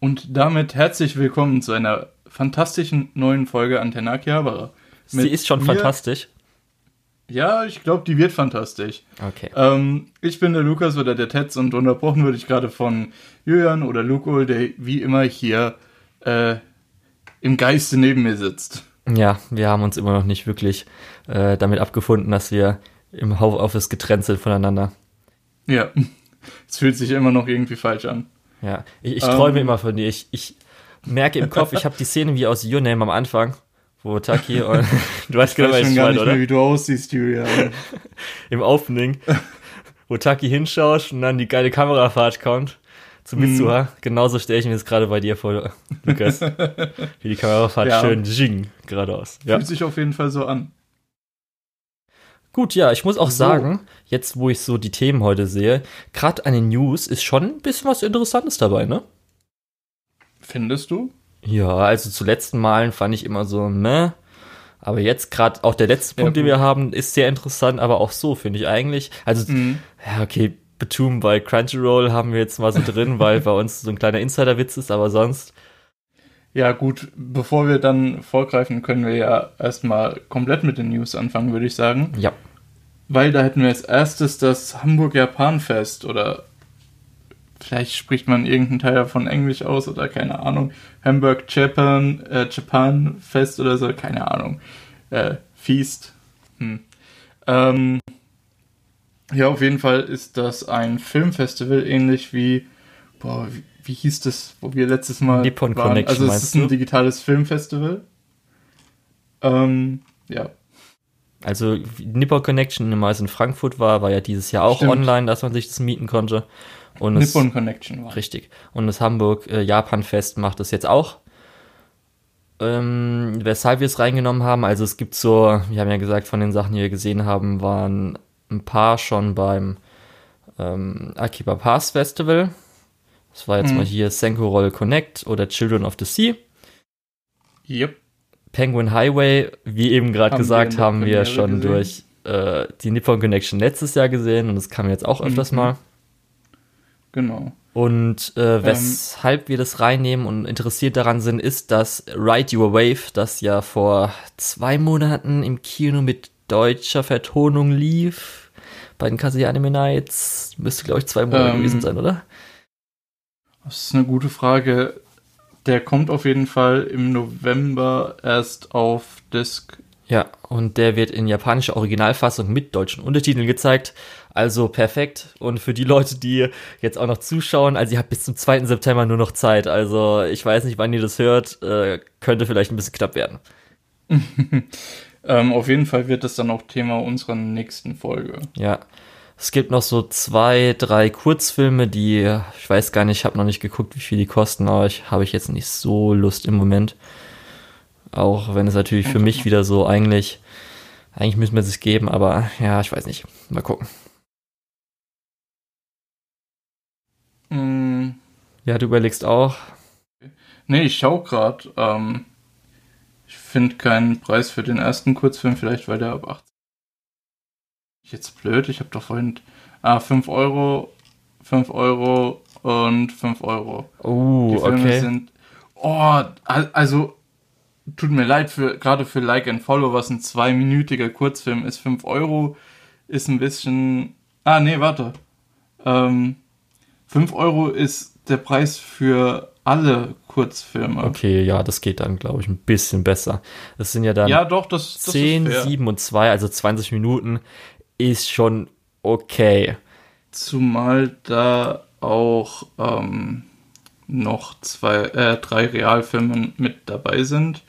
Und damit herzlich willkommen zu einer fantastischen neuen Folge Antenne Akihabara. Sie ist schon mir- fantastisch. Ja, ich glaube, die wird fantastisch. Okay. Ähm, ich bin der Lukas oder der Tetz und unterbrochen wurde ich gerade von Julian oder Lukol, der wie immer hier äh, im Geiste neben mir sitzt. Ja, wir haben uns immer noch nicht wirklich äh, damit abgefunden, dass wir im Homeoffice getrennt sind voneinander. Ja, es fühlt sich immer noch irgendwie falsch an. Ja, ich, ich Ähm. träume immer von dir. Ich, ich merke im Kopf, ich habe die Szene wie aus Your Name am Anfang, wo Taki und du weißt Ich genau, weiß was schon ich gar nicht oder? mehr, wie du aussiehst, Julian. Im Opening, wo Taki hinschaust und dann die geile Kamerafahrt kommt zum Mitsuha. Genauso stelle ich mir das gerade bei dir vor, Lukas. Wie die Kamerafahrt Ja. schön jing geradeaus. Ja. Fühlt sich auf jeden Fall so an. Gut, ja, ich muss auch sagen, jetzt wo ich so die Themen heute sehe, gerade an den News ist schon ein bisschen was Interessantes dabei, ne? Findest du? Ja, also zu letzten Malen fand ich immer so, meh. Aber jetzt gerade auch der letzte Ja, Punkt, den gut. wir haben, ist sehr interessant, aber auch so finde ich eigentlich. Also, Mhm. ja, okay, Betum bei Crunchyroll haben wir jetzt mal so drin, weil bei uns so ein kleiner Insiderwitz ist, aber sonst, Ja, gut, bevor wir dann vorgreifen, können wir ja erstmal komplett mit den News anfangen, würde ich sagen. ja. Weil da hätten wir als erstes das Hamburg Japan-Fest oder vielleicht spricht man irgendeinen Teil davon Englisch aus oder keine Ahnung. Hamburg Japan, äh, Japan Fest oder so, keine Ahnung. Äh, Feast. Hm. Ähm, ja, auf jeden Fall ist das ein Filmfestival, ähnlich wie, boah, wie, wie hieß das, wo wir letztes Mal Nippon waren? Connection, Also es ist ein digitales Filmfestival. Ähm, ja, Also Nippon Connection, immer als in Frankfurt war, war ja dieses Jahr auch Stimmt. online, dass man sich das mieten konnte. Und Nippon Connection war. Richtig. Und das Hamburg-Japan-Fest macht das jetzt auch. Ähm, weshalb wir es reingenommen haben, also es gibt so, wir haben ja gesagt, von den Sachen, die wir gesehen haben, waren ein paar schon beim ähm, Akiba Pass Festival. Das war jetzt Mhm. mal hier Senko Roll Connect oder Children of the Sea. Yep. Penguin Highway, wie eben gerade wir gesagt, der haben wir schon gesehen. durch äh, die Nippon Connection letztes Jahr gesehen und das kam jetzt auch öfters Mhm. mal. Genau. Und äh, weshalb wir das reinnehmen und interessiert daran sind, ist, dass Ride Your Wave, das ja vor zwei Monaten im Kino mit deutscher Vertonung lief, bei den Kasi Anime Nights, müsste glaube ich zwei Monate Ähm, gewesen sein, oder? Das ist eine gute Frage. Der kommt auf jeden Fall im November erst auf Disc. Ja, und der wird in japanischer Originalfassung mit deutschen Untertiteln gezeigt. Also perfekt. Und für die Leute, die jetzt auch noch zuschauen, also ihr habt bis zum 2. September nur noch Zeit. Also ich weiß nicht, wann ihr das hört, äh, könnte vielleicht ein bisschen knapp werden. Ähm, auf jeden Fall wird das dann auch Thema unserer nächsten Folge. Ja. Es gibt noch so zwei, drei Kurzfilme, die, ich weiß gar nicht, ich habe noch nicht geguckt, wie viel die kosten, aber ich habe ich jetzt nicht so Lust im Moment. Auch wenn es natürlich für mich wieder so eigentlich, eigentlich müssen wir es geben, aber ja, ich weiß nicht. Mal gucken. Mm, Ja, du überlegst auch. nee, ich schau grad. Ähm, ich finde keinen Preis für den ersten Kurzfilm, vielleicht weil der ab 18. Jetzt blöd, ich habe doch vorhin. Ah, 5 Euro, 5 Euro und 5 Euro. Oh, Die Filme okay. sind. Oh, al- also tut mir leid für gerade für Like and Follow, was ein zweiminütiger Kurzfilm ist. 5 Euro ist ein bisschen. Ah, nee, warte. Ähm, 5 Euro ist der Preis für alle Kurzfilme. Okay, ja, das geht dann, glaube ich, ein bisschen besser. Das sind ja dann Ja, doch, das, das 10, ist fair. 7 und 2, also 20 Minuten ist schon okay. Zumal da auch ähm, noch zwei, äh, drei Realfilme mit dabei sind,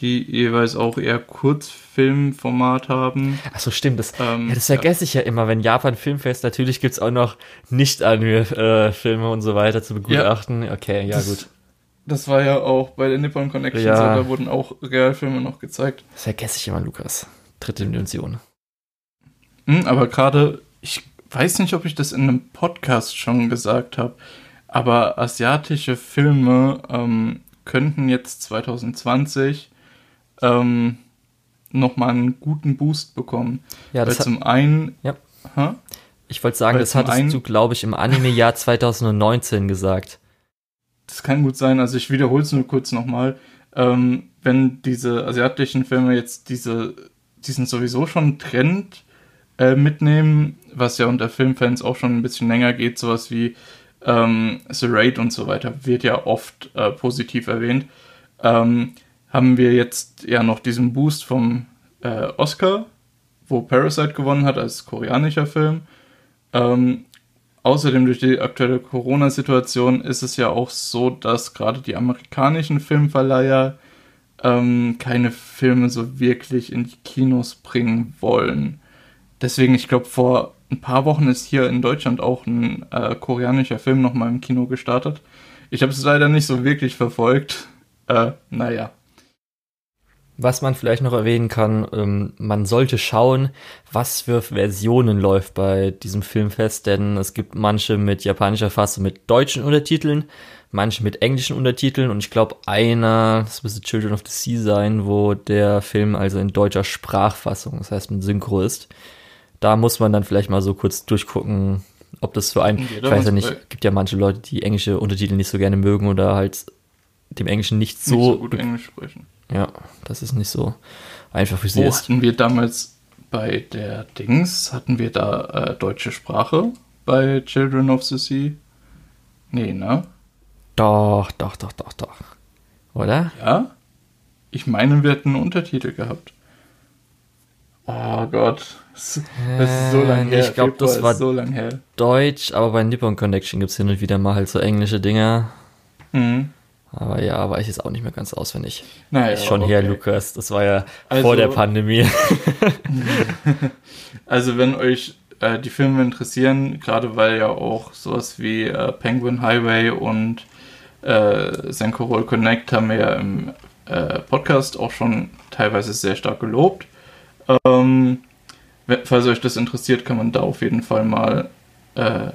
die jeweils auch eher Kurzfilmformat haben. Achso, stimmt. Das, Ähm, ja, das vergesse ich ja immer, wenn Japan Filmfest, natürlich gibt's auch noch Nicht-Anime-Filme und so weiter zu begutachten. Okay, ja Das- gut. Das war ja auch bei der Nippon Connection, Ja. so, da wurden auch Realfilme noch gezeigt. Das vergesse ich immer, Lukas. Dritte Dimension. Hm, aber gerade, ich weiß nicht, ob ich das in einem Podcast schon gesagt habe, aber asiatische Filme ähm, könnten jetzt 2020 ähm, nochmal einen guten Boost bekommen. Ja, Weil das hat, zum einen, Ja. Hä? ich wollte sagen, weil das hattest einen- du, glaube ich, im Anime-Jahr 2019 gesagt. das kann gut sein, also ich wiederhole es nur kurz nochmal, ähm, wenn diese asiatischen Filme jetzt diese, diesen sowieso schon Trend äh, mitnehmen, was ja unter Filmfans auch schon ein bisschen länger geht, sowas wie ähm, The Raid und so weiter, wird ja oft äh, positiv erwähnt, ähm, haben wir jetzt ja noch diesen Boost vom äh, Oscar, wo Parasite gewonnen hat als koreanischer Film. Ähm, außerdem durch die aktuelle Corona-Situation ist es ja auch so, dass gerade die amerikanischen Filmverleiher ähm, keine Filme so wirklich in die Kinos bringen wollen. Deswegen, ich glaube, vor ein paar Wochen ist hier in Deutschland auch ein äh, koreanischer Film nochmal im Kino gestartet. Ich habe es leider nicht so wirklich verfolgt. Äh, naja. Was man vielleicht noch erwähnen kann, ähm, man sollte schauen, was für Versionen läuft bei diesem Filmfest, denn es gibt manche mit japanischer Fassung mit deutschen Untertiteln, manche mit englischen Untertiteln und ich glaube einer, das müsste Children of the Sea sein, wo der Film also in deutscher Sprachfassung, das heißt mit Synchro ist. Da muss man dann vielleicht mal so kurz durchgucken, ob das für einen, ich weiß ja nicht, gibt ja manche Leute, die englische Untertitel nicht so gerne mögen oder halt dem Englischen nicht so, nicht so gut Englisch sprechen. Ja, das ist nicht so einfach für sie Wo hatten wir damals bei der Dings, hatten wir da äh, deutsche Sprache bei Children of the Sea? Nee, ne? Doch, doch, doch, doch, doch. Oder? Ja? Ich meine, wir hätten einen Untertitel gehabt. Oh Gott. Das ist so lange her. Ich glaube, das war so lang her. Deutsch, aber bei Nippon Connection gibt es hin und wieder mal halt so englische Dinger. Mhm. Aber ja, weiß ich jetzt auch nicht mehr ganz auswendig. Naja, ist schon okay. her, Lukas. Das war ja also, vor der Pandemie. also, wenn euch äh, die Filme interessieren, gerade weil ja auch sowas wie äh, Penguin Highway und äh, Senko Roll Connect haben wir ja im äh, Podcast auch schon teilweise sehr stark gelobt. Ähm, falls euch das interessiert, kann man da auf jeden Fall mal äh,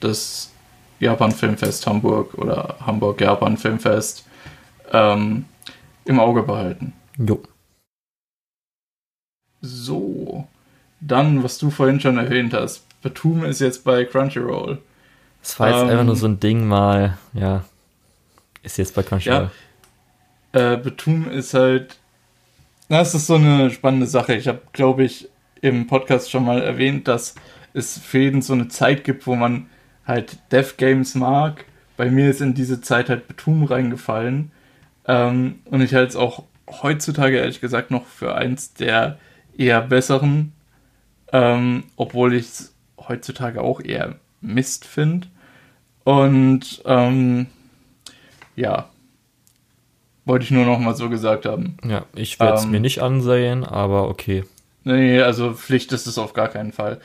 das Japan Filmfest Hamburg oder Hamburg Japan Filmfest ähm, im Auge behalten. Jo. So, dann, was du vorhin schon erwähnt hast, Batum ist jetzt bei Crunchyroll. Das war jetzt ähm, einfach nur so ein Ding mal, ja, ist jetzt bei Crunchyroll. Ja, äh, Batum ist halt, das ist so eine spannende Sache. Ich habe, glaube ich, im Podcast schon mal erwähnt, dass es für jeden so eine Zeit gibt, wo man halt Dev Games mag. Bei mir ist in diese Zeit halt Betum reingefallen. Ähm, und ich halte es auch heutzutage ehrlich gesagt noch für eins der eher besseren, ähm, obwohl ich es heutzutage auch eher Mist finde. Und ähm, ja, wollte ich nur noch mal so gesagt haben. Ja, ich werde es ähm, mir nicht ansehen, aber okay. Nee, also Pflicht ist es auf gar keinen Fall.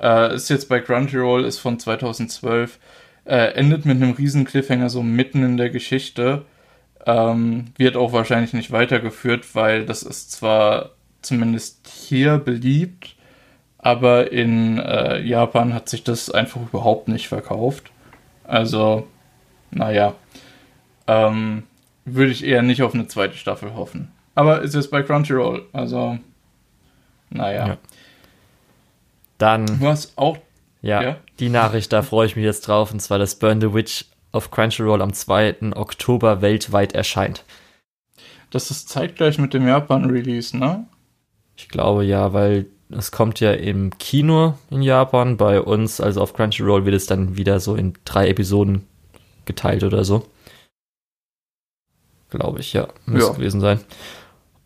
Äh, ist jetzt bei Crunchyroll, ist von 2012. Äh, endet mit einem riesen Cliffhanger so mitten in der Geschichte. Ähm, wird auch wahrscheinlich nicht weitergeführt, weil das ist zwar zumindest hier beliebt, aber in äh, Japan hat sich das einfach überhaupt nicht verkauft. Also, naja, ähm, würde ich eher nicht auf eine zweite Staffel hoffen. Aber ist jetzt bei Crunchyroll, also, naja. Ja. Dann. Was auch. Ja, ja, die Nachricht, da freue ich mich jetzt drauf, und zwar, dass Burn the Witch auf Crunchyroll am 2. Oktober weltweit erscheint. Das ist zeitgleich mit dem Japan-Release, ne? Ich glaube ja, weil es kommt ja im Kino in Japan. Bei uns, also auf Crunchyroll, wird es dann wieder so in drei Episoden geteilt oder so. Glaube ich, ja. Müsste ja. gewesen sein.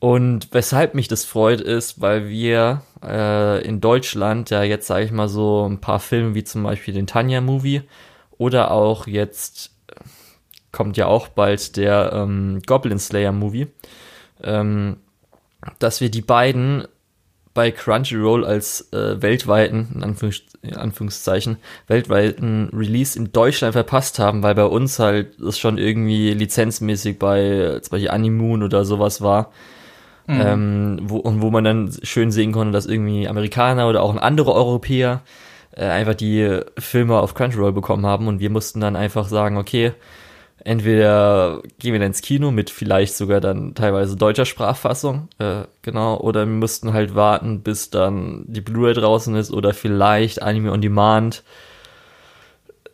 Und weshalb mich das freut, ist, weil wir äh, in Deutschland ja jetzt, sage ich mal, so ein paar Filme wie zum Beispiel den Tanya-Movie oder auch jetzt kommt ja auch bald der ähm, Goblin Slayer-Movie, ähm, dass wir die beiden bei Crunchyroll als äh, weltweiten, in, Anführungs in Anführungszeichen, weltweiten Release in Deutschland verpasst haben, weil bei uns halt das schon irgendwie lizenzmäßig bei zum Beispiel Animoon oder sowas war Mhm. Ähm, wo, und wo man dann schön sehen konnte, dass irgendwie Amerikaner oder auch andere Europäer äh, einfach die Filme auf Crunchyroll bekommen haben und wir mussten dann einfach sagen, okay, entweder gehen wir dann ins Kino mit vielleicht sogar dann teilweise deutscher Sprachfassung, äh, genau, oder wir mussten halt warten, bis dann die Blu-ray draußen ist oder vielleicht Anime on Demand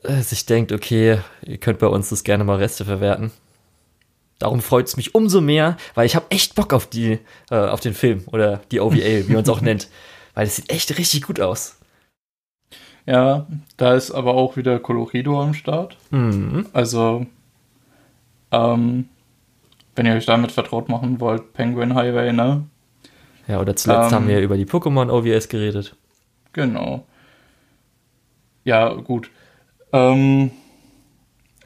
äh, sich denkt, okay, ihr könnt bei uns das gerne mal Reste verwerten. Darum freut es mich umso mehr, weil ich habe echt Bock auf die, äh, auf den Film oder die OVA, wie man es auch nennt, weil es sieht echt richtig gut aus. Ja, da ist aber auch wieder Colorido am Start. Mhm. Also, ähm, wenn ihr euch damit vertraut machen wollt, Penguin Highway, ne? Ja, oder zuletzt Ähm. haben wir über die Pokémon OVS geredet. Genau. Ja, gut. Ähm,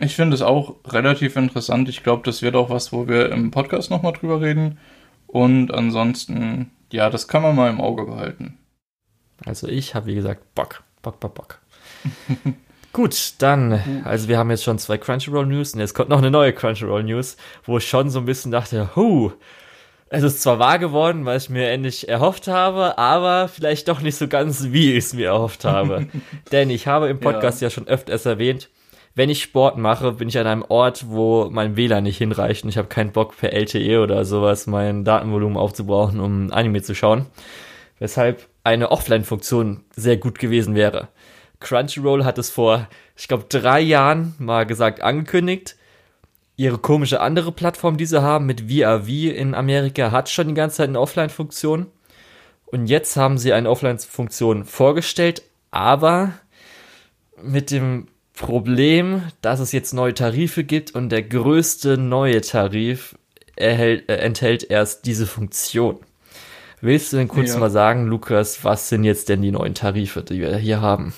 ich finde es auch relativ interessant. Ich glaube, das wird auch was, wo wir im Podcast nochmal drüber reden. Und ansonsten, ja, das kann man mal im Auge behalten. Also ich habe, wie gesagt, Bock. Bock, Bock, Bock. Gut, dann, also wir haben jetzt schon zwei Crunchyroll News und jetzt kommt noch eine neue Crunchyroll News, wo ich schon so ein bisschen dachte, hu, es ist zwar wahr geworden, was ich mir endlich erhofft habe, aber vielleicht doch nicht so ganz, wie ich es mir erhofft habe. Denn ich habe im Podcast ja. schon öfters erwähnt, wenn ich Sport mache, bin ich an einem Ort, wo mein WLAN nicht hinreicht und ich habe keinen Bock per LTE oder sowas mein Datenvolumen aufzubrauchen, um Anime zu schauen. Weshalb eine Offline-Funktion sehr gut gewesen wäre. Crunchyroll hat es vor, ich glaube, drei Jahren mal gesagt, angekündigt. Ihre komische andere Plattform, die sie haben, mit VRV in Amerika, hat schon die ganze Zeit eine Offline-Funktion. Und jetzt haben sie eine Offline-Funktion vorgestellt, aber mit dem Problem, dass es jetzt neue Tarife gibt und der größte neue Tarif erhält, äh, enthält erst diese Funktion. Willst du denn kurz Ja. mal sagen, Lukas, was sind jetzt denn die neuen Tarife, die wir hier haben?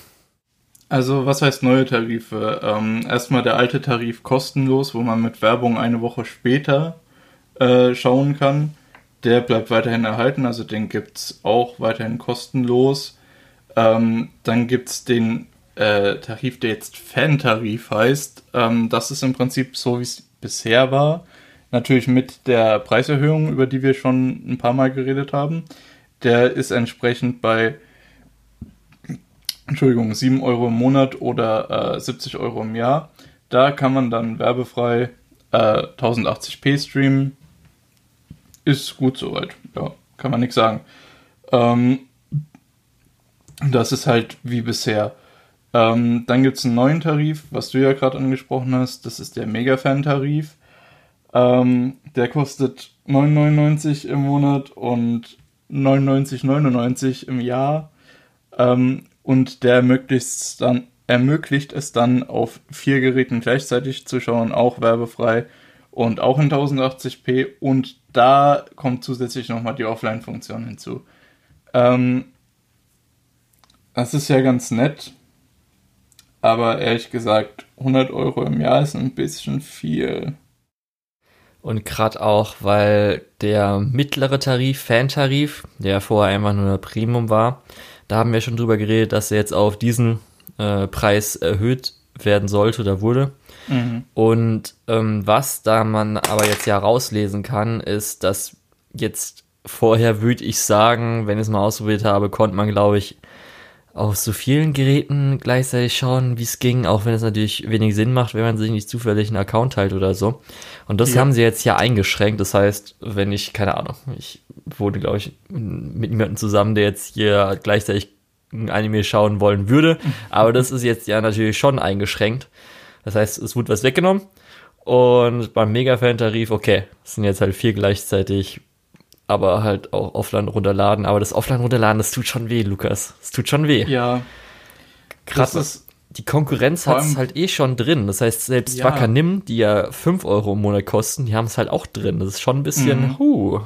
Also, was heißt neue Tarife? Ähm, erstmal der alte Tarif kostenlos, wo man mit Werbung eine Woche später äh, schauen kann. Der bleibt weiterhin erhalten, also den gibt's auch weiterhin kostenlos. Ähm, dann gibt's den äh, Tarif, der jetzt Fan-Tarif heißt. Ähm, das ist im Prinzip so, wie es bisher war. Natürlich mit der Preiserhöhung, über die wir schon ein paar Mal geredet haben. Der ist entsprechend bei Entschuldigung, 7 Euro im Monat oder äh, 70 Euro im Jahr. Da kann man dann werbefrei äh, 1080p streamen. Ist gut soweit. Ja, kann man nichts sagen. Ähm, das ist halt wie bisher. Ähm, dann gibt es einen neuen Tarif, was du ja gerade angesprochen hast. Das ist der Mega-Fan-Tarif. Ähm, der kostet 9,99 im Monat und 99,99 im Jahr. Ähm, und der ermöglicht es dann, ermöglicht es dann auf vier Geräten gleichzeitig zu schauen, auch werbefrei und auch in 1080p. Und da kommt zusätzlich nochmal die Offline-Funktion hinzu. Ähm, das ist ja ganz nett, aber ehrlich gesagt, 100 Euro im Jahr ist ein bisschen viel. Und gerade auch, weil der mittlere Tarif, Fan-Tarif, der vorher einfach nur Premium war, da haben wir schon drüber geredet, dass er jetzt auf diesen äh, Preis erhöht werden sollte oder wurde. Mhm. Und ähm, was da man aber jetzt ja rauslesen kann, ist, dass jetzt vorher würde ich sagen, wenn ich es mal ausprobiert habe, konnte man, glaube ich, auf so vielen Geräten gleichzeitig schauen, wie es ging, auch wenn es natürlich wenig Sinn macht, wenn man sich nicht zufällig einen Account teilt oder so. Und das Ja. haben sie jetzt ja eingeschränkt. Das heißt, wenn ich, keine Ahnung, ich wohne, glaube ich, mit jemandem zusammen, der jetzt hier gleichzeitig ein Anime schauen wollen würde. Aber das ist jetzt ja natürlich schon eingeschränkt. Das heißt, es wurde was weggenommen. Und beim Mega-Fan-Tarif, okay, es sind jetzt halt vier gleichzeitig, aber halt auch offline runterladen. Aber das offline runterladen, das tut schon weh, Lukas. Das tut schon weh. Ja, Krass. Die Konkurrenz hat es halt eh schon drin. Das heißt, selbst Ja. Wakanim, die ja 5 Euro im Monat kosten, die haben es halt auch drin. Das ist schon ein bisschen, Mhm. huh.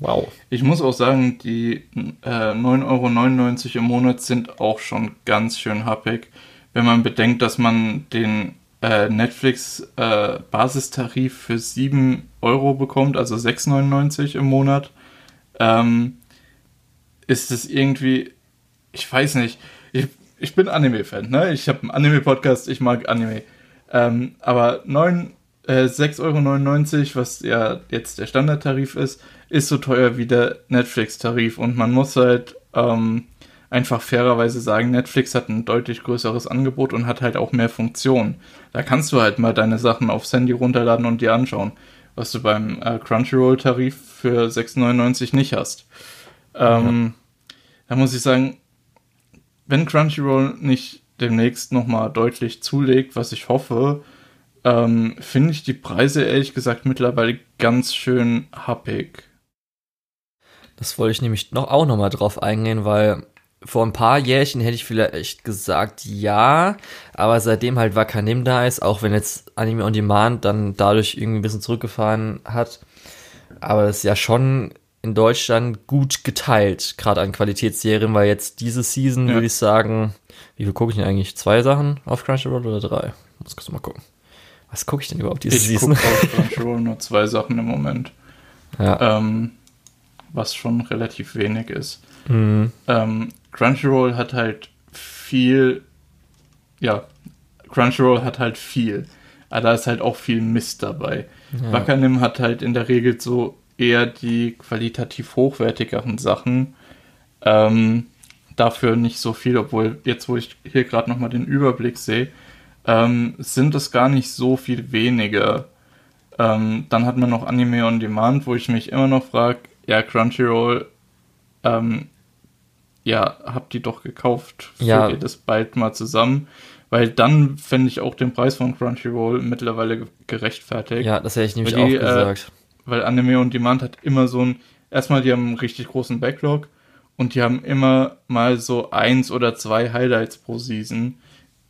Wow. Ich muss auch sagen, die äh, 9,99 Euro im Monat sind auch schon ganz schön happig, wenn man bedenkt, dass man den äh, Netflix äh, Basistarif für 7 Euro bekommt, also 6,99 im Monat. Ähm, ist es irgendwie, ich weiß nicht, ich, ich bin Anime-Fan, ne? Ich habe einen Anime-Podcast, ich mag Anime. Ähm, aber 9, äh, 6,99 Euro, was ja jetzt der Standardtarif ist, ist so teuer wie der Netflix-Tarif. Und man muss halt ähm, einfach fairerweise sagen, Netflix hat ein deutlich größeres Angebot und hat halt auch mehr Funktionen. Da kannst du halt mal deine Sachen aufs Handy runterladen und dir anschauen, was du beim äh, Crunchyroll-Tarif für 6,99 nicht hast. Ähm, Da muss ich sagen, wenn Crunchyroll nicht demnächst nochmal deutlich zulegt, was ich hoffe, ähm, finde ich die Preise ehrlich gesagt mittlerweile ganz schön happig. Das wollte ich nämlich noch auch nochmal drauf eingehen, weil vor ein paar Jährchen hätte ich vielleicht gesagt ja, aber seitdem halt Wakanim da ist, auch wenn jetzt Anime on Demand dann dadurch irgendwie ein bisschen zurückgefahren hat, aber es ist ja schon in Deutschland gut geteilt, gerade an Qualitätsserien, weil jetzt diese Season ja. würde ich sagen, wie viel gucke ich denn eigentlich? Zwei Sachen auf Crunchyroll oder drei? Muss ich mal gucken. Was gucke ich denn überhaupt diese ich Season? Ich gucke auf Crunchyroll nur zwei Sachen im Moment. Ja. Ähm, was schon relativ wenig ist. Mhm. Ähm, Crunchyroll hat halt viel, ja, Crunchyroll hat halt viel. Aber da ist halt auch viel Mist dabei. Ja. Wakanim hat halt in der Regel so eher die qualitativ hochwertigeren Sachen. Ähm, dafür nicht so viel, obwohl jetzt, wo ich hier gerade nochmal den Überblick sehe, ähm, sind es gar nicht so viel weniger. Ähm, dann hat man noch Anime on Demand, wo ich mich immer noch frage, ja, Crunchyroll, ähm, ja, habt die doch gekauft, ja. ihr das bald mal zusammen. Weil dann fände ich auch den Preis von Crunchyroll mittlerweile gerechtfertigt. Ja, das hätte ich nämlich die, auch äh, gesagt. Äh, weil Anime on Demand hat immer so ein, erstmal, die haben einen richtig großen Backlog und die haben immer mal so eins oder zwei Highlights pro Season,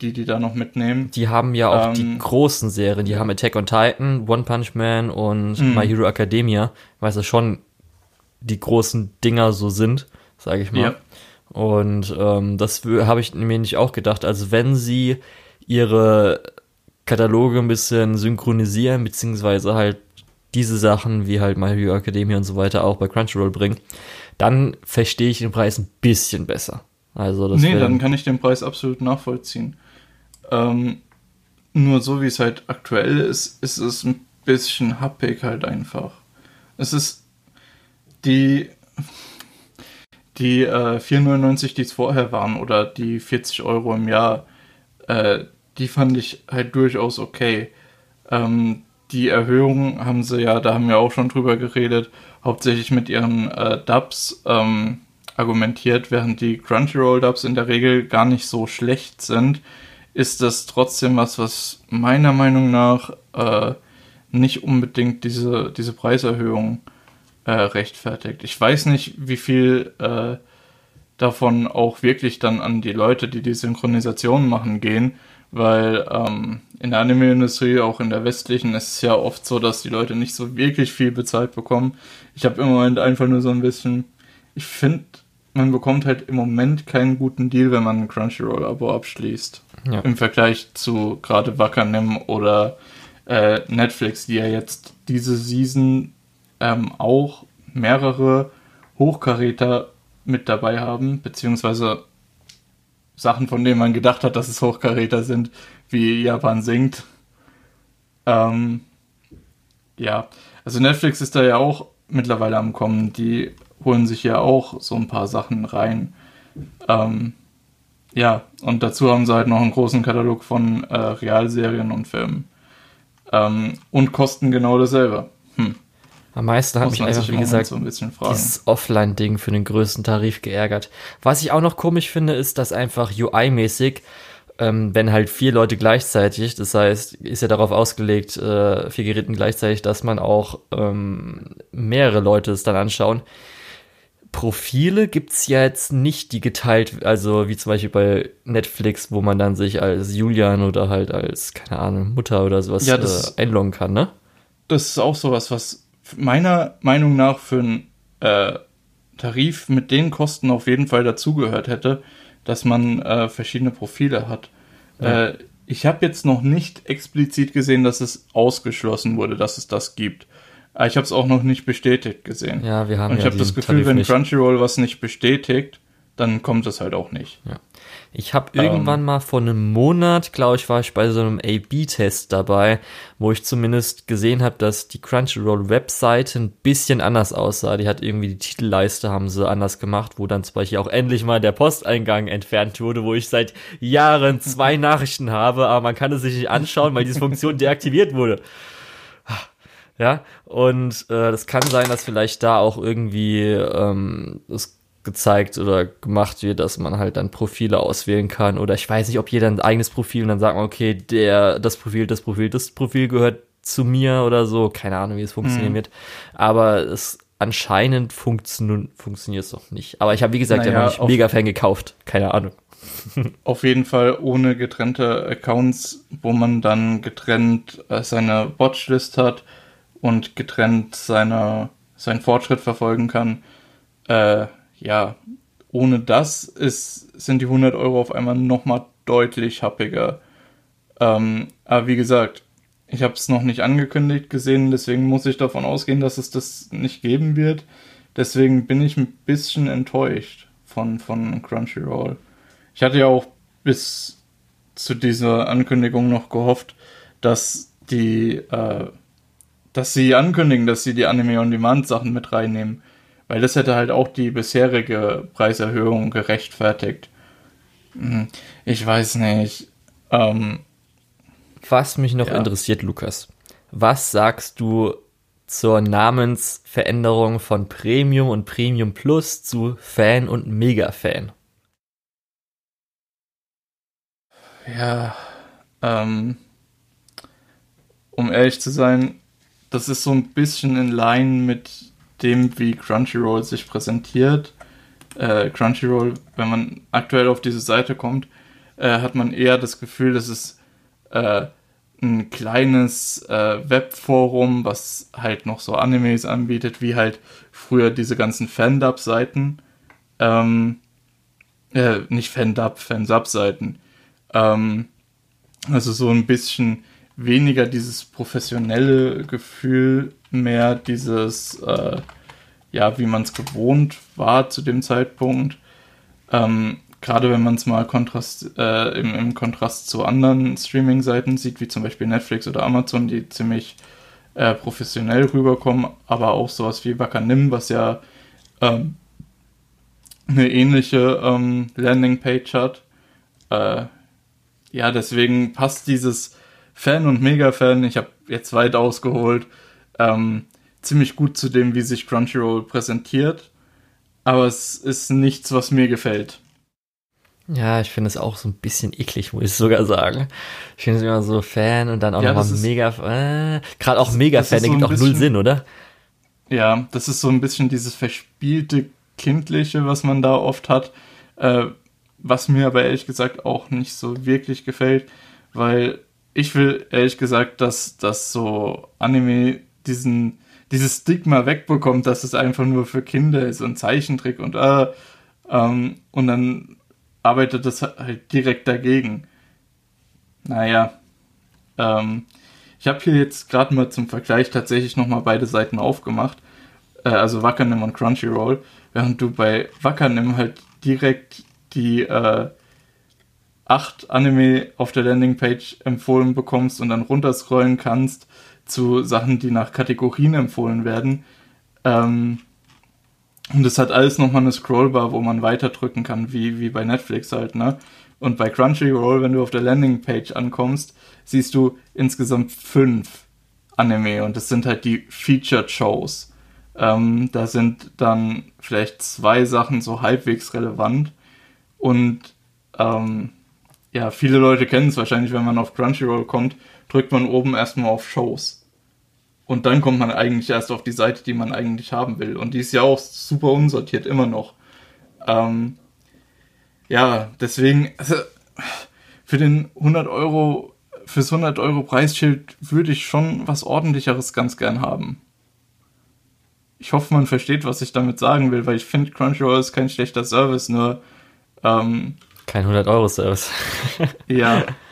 die die da noch mitnehmen. Die haben ja auch ähm, die großen Serien, die haben Attack on Titan, One Punch Man und mhm. My Hero Academia, weil es schon die großen Dinger so sind, sage ich mal. Ja. Und ähm, das habe ich mir nicht auch gedacht. Also wenn sie ihre Kataloge ein bisschen synchronisieren, beziehungsweise halt diese Sachen wie halt My Hero Academia und so weiter auch bei Crunchyroll bringen, dann verstehe ich den Preis ein bisschen besser. Also das nee, dann kann ich den Preis absolut nachvollziehen. Ähm, nur so wie es halt aktuell ist, ist es ein bisschen happig halt einfach. Es ist die die äh, 4,99, die es vorher waren, oder die 40 Euro im Jahr, äh, die fand ich halt durchaus okay. Ähm, die Erhöhung haben sie ja, da haben wir auch schon drüber geredet, hauptsächlich mit ihren äh, Dubs ähm, argumentiert, während die Crunchyroll-Dubs in der Regel gar nicht so schlecht sind, ist das trotzdem was, was meiner Meinung nach äh, nicht unbedingt diese, diese Preiserhöhung äh, rechtfertigt. Ich weiß nicht, wie viel äh, davon auch wirklich dann an die Leute, die die Synchronisation machen, gehen, weil ähm, in der Anime-Industrie, auch in der westlichen, ist es ja oft so, dass die Leute nicht so wirklich viel bezahlt bekommen. Ich habe im Moment einfach nur so ein bisschen, ich finde, man bekommt halt im Moment keinen guten Deal, wenn man ein Crunchyroll-Abo abschließt. Ja. Im Vergleich zu gerade Wakanim oder äh, Netflix, die ja jetzt diese Season ähm, auch mehrere Hochkaräter mit dabei haben, beziehungsweise Sachen, von denen man gedacht hat, dass es Hochkaräter sind, wie Japan singt. Ähm, ja, also Netflix ist da ja auch mittlerweile am Kommen. Die holen sich ja auch so ein paar Sachen rein. Ähm, ja, und dazu haben sie halt noch einen großen Katalog von äh, Realserien und Filmen. Ähm, und kosten genau dasselbe. Hm. Am meisten hat mich einfach, wie gesagt, so dieses Offline-Ding für den größten Tarif geärgert. Was ich auch noch komisch finde, ist, dass einfach UI-mäßig, ähm, wenn halt vier Leute gleichzeitig, das heißt, ist ja darauf ausgelegt, äh, vier Geräten gleichzeitig, dass man auch ähm, mehrere Leute es dann anschauen. Profile gibt's ja jetzt nicht, die geteilt, also wie zum Beispiel bei Netflix, wo man dann sich als Julian oder halt als, keine Ahnung, Mutter oder sowas ja, das, äh, einloggen kann, ne? Das ist auch sowas, was meiner Meinung nach für einen äh, Tarif mit den Kosten auf jeden Fall dazugehört hätte, dass man äh, verschiedene Profile hat. Ja. Äh, ich habe jetzt noch nicht explizit gesehen, dass es ausgeschlossen wurde, dass es das gibt. Aber ich habe es auch noch nicht bestätigt gesehen. Ja, wir haben Und ich ja habe das Gefühl, Tarif wenn Crunchyroll was nicht bestätigt, dann kommt es halt auch nicht. Ja. Ich habe ähm, irgendwann mal vor einem Monat, glaube ich, war ich bei so einem A-B-Test dabei, wo ich zumindest gesehen habe, dass die Crunchyroll-Webseite ein bisschen anders aussah. Die hat irgendwie die Titelleiste haben sie anders gemacht, wo dann zum Beispiel auch endlich mal der Posteingang entfernt wurde, wo ich seit Jahren zwei Nachrichten habe, aber man kann es sich nicht anschauen, weil diese Funktion deaktiviert wurde. Ja, und äh, das kann sein, dass vielleicht da auch irgendwie ähm, das gezeigt oder gemacht wird, dass man halt dann Profile auswählen kann. Oder ich weiß nicht, ob jeder ein eigenes Profil und dann sagt man, okay, der, das Profil, das Profil, das Profil gehört zu mir oder so. Keine Ahnung, wie es funktionieren mhm. wird. Aber es anscheinend funktio funktioniert es noch nicht. Aber ich habe, wie gesagt, naja, ja nicht Mega-Fan gekauft. Keine Ahnung. Auf jeden Fall ohne getrennte Accounts, wo man dann getrennt äh, seine Watchlist hat und getrennt seine, seinen Fortschritt verfolgen kann. Äh, ja, ohne das ist, sind die 100 Euro auf einmal nochmal deutlich happiger. Ähm, aber wie gesagt, ich habe es noch nicht angekündigt gesehen, deswegen muss ich davon ausgehen, dass es das nicht geben wird. Deswegen bin ich ein bisschen enttäuscht von, von Crunchyroll. Ich hatte ja auch bis zu dieser Ankündigung noch gehofft, dass die, äh, dass sie ankündigen, dass sie die Anime on Demand Sachen mit reinnehmen, weil das hätte halt auch die bisherige Preiserhöhung gerechtfertigt. Hm, ich weiß nicht. Ähm, was mich noch ja. interessiert, Lukas, was sagst du zur Namensveränderung von Premium und Premium Plus zu Fan und Mega-Fan? Ja, ähm, um ehrlich zu sein, das ist so ein bisschen in Line mit dem, wie Crunchyroll sich präsentiert. Äh, Crunchyroll, wenn man aktuell auf diese Seite kommt, äh, hat man eher das Gefühl, dass es äh, ein kleines äh, Webforum, was halt noch so Animes anbietet, wie halt früher diese ganzen Fandub-Seiten. Ähm, äh, nicht Fandub, Fansub-Seiten. Ähm, also so ein bisschen weniger dieses professionelle Gefühl, mehr dieses, äh, ja, wie man es gewohnt war zu dem Zeitpunkt. Ähm, Gerade wenn man es mal Kontrast, äh, im, im, Kontrast zu anderen Streaming-Seiten sieht, wie zum Beispiel Netflix oder Amazon, die ziemlich äh, professionell rüberkommen, aber auch sowas wie Wakanim, was ja ähm, eine ähnliche ähm, Landingpage hat. Äh, ja, deswegen passt dieses Fan und Mega-Fan, ich habe jetzt weit ausgeholt, ähm, ziemlich gut zu dem, wie sich Crunchyroll präsentiert. Aber es ist nichts, was mir gefällt. Ja, ich finde es auch so ein bisschen eklig, muss ich sogar sagen. Ich finde es immer so Fan und dann auch ja, nochmal mega, äh, gerade auch Mega-Fan, der so gibt auch bisschen, null Sinn, oder? Ja, das ist so ein bisschen dieses verspielte Kindliche, was man da oft hat. Äh, was mir aber ehrlich gesagt auch nicht so wirklich gefällt, weil ich will ehrlich gesagt, dass, dass so Anime diesen, dieses Stigma wegbekommt, dass es einfach nur für Kinder ist und Zeichentrick und äh, ähm, und dann arbeitet das halt direkt dagegen. Naja, ähm, ich habe hier jetzt gerade mal zum Vergleich tatsächlich nochmal beide Seiten aufgemacht, äh, also Wakanim und Crunchyroll, während du bei Wakanim halt direkt die äh, acht Anime auf der Landingpage empfohlen bekommst und dann runterscrollen kannst zu Sachen, die nach Kategorien empfohlen werden. Ähm, und es hat alles nochmal eine Scrollbar, wo man weiterdrücken kann, wie, wie bei Netflix halt, ne? Und bei Crunchyroll, wenn du auf der Landingpage ankommst, siehst du insgesamt fünf Anime und das sind halt die Featured Shows. Ähm, da sind dann vielleicht zwei Sachen so halbwegs relevant und ähm, ja, viele Leute kennen es wahrscheinlich, wenn man auf Crunchyroll kommt, drückt man oben erstmal auf Shows. Und dann kommt man eigentlich erst auf die Seite, die man eigentlich haben will. Und die ist ja auch super unsortiert, immer noch. Ähm, ja, deswegen, also, für den 100 Euro, fürs 100 Euro Preisschild würde ich schon was ordentlicheres ganz gern haben. Ich hoffe, man versteht, was ich damit sagen will, weil ich finde, Crunchyroll ist kein schlechter Service, nur ähm, kein 100-Euro-Service. ja.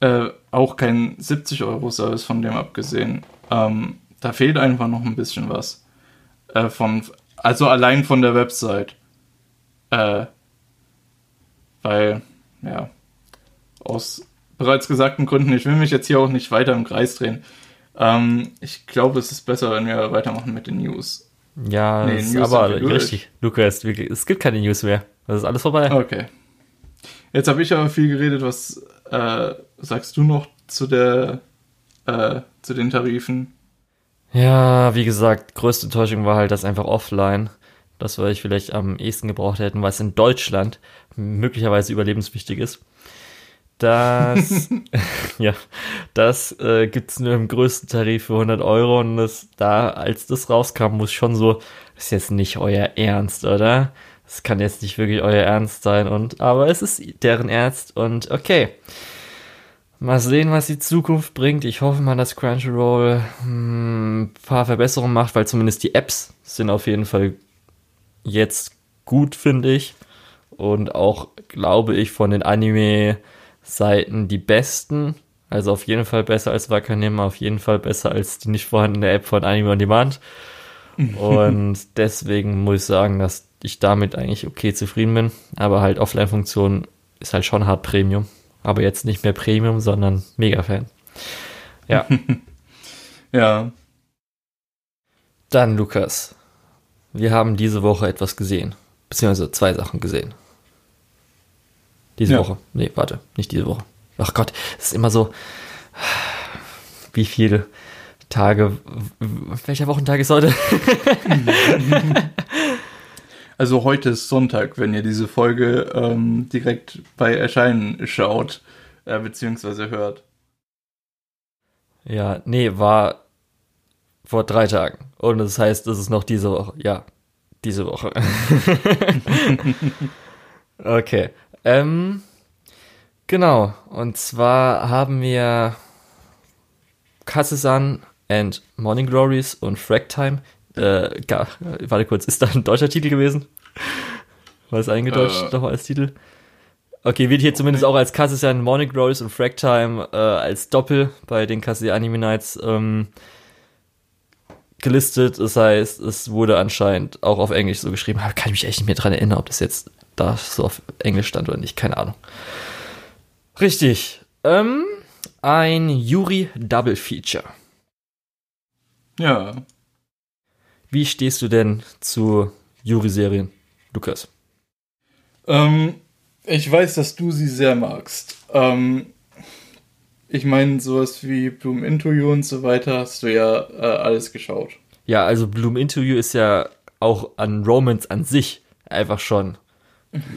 Äh, auch kein 70-Euro-Service von dem abgesehen. Ähm, da fehlt einfach noch ein bisschen was. Äh, von, also allein von der Website. Äh, weil, ja, aus bereits gesagten Gründen, ich will mich jetzt hier auch nicht weiter im Kreis drehen. Ähm, ich glaube, es ist besser, wenn wir weitermachen mit den News. Ja, nee, aber richtig, Lukas, es gibt keine News mehr. Das ist alles vorbei. Okay. Jetzt habe ich aber viel geredet. Was äh, sagst du noch zu der äh, zu den Tarifen? Ja, wie gesagt, größte Enttäuschung war halt das einfach offline. das, was ich vielleicht am ehesten gebraucht hätte, was in Deutschland möglicherweise überlebenswichtig ist. Das, ja, das äh, gibt's nur im größten Tarif für 100 Euro und das, da, als das rauskam, muss schon so, das ist jetzt nicht euer Ernst, oder? Das kann jetzt nicht wirklich euer Ernst sein und, aber es ist deren Ernst und okay. Mal sehen, was die Zukunft bringt. Ich hoffe mal, dass Crunchyroll hm, ein paar Verbesserungen macht, weil zumindest die Apps sind auf jeden Fall jetzt gut, finde ich. Und auch, glaube ich, von den Anime-Seiten die besten. Also auf jeden Fall besser als Wakanema, auf jeden Fall besser als die nicht vorhandene App von Anime On Demand. Und deswegen muss ich sagen, dass ich damit eigentlich okay zufrieden bin. Aber halt Offline-Funktion ist halt schon hart Premium aber jetzt nicht mehr Premium, sondern Mega-Fan. Ja. ja. Dann, Lukas, wir haben diese Woche etwas gesehen. Beziehungsweise zwei Sachen gesehen. Diese ja. Woche. Nee, warte, nicht diese Woche. Ach Gott, es ist immer so. Wie viele Tage. Welcher Wochentag ist heute? Also heute ist Sonntag, wenn ihr diese Folge ähm, direkt bei Erscheinen schaut, äh, beziehungsweise hört. Ja, nee, war vor drei Tagen. Und das heißt, es ist noch diese Woche. Ja, diese Woche. okay. Ähm, genau. Und zwar haben wir Kassesan and Morning Glories und Fractime äh, gar, warte kurz, ist da ein deutscher Titel gewesen? War es eingedeutscht äh, nochmal als Titel? Okay, wird hier zumindest auch als Kassian Morning Glories und Fractime äh, als Doppel bei den Kassia Anime Nights ähm, gelistet. Das heißt, es wurde anscheinend auch auf Englisch so geschrieben. Aber kann ich mich echt nicht mehr dran erinnern, ob das jetzt da so auf Englisch stand oder nicht. Keine Ahnung. Richtig. Ähm, ein Yuri Double Feature. Ja, wie stehst du denn zu Yuri-Serien, Lukas? Ähm, ich weiß, dass du sie sehr magst. Ähm, ich meine, sowas wie Bloom Into You und so weiter hast du ja äh, alles geschaut. Ja, also Bloom Into You ist ja auch an Romance an sich einfach schon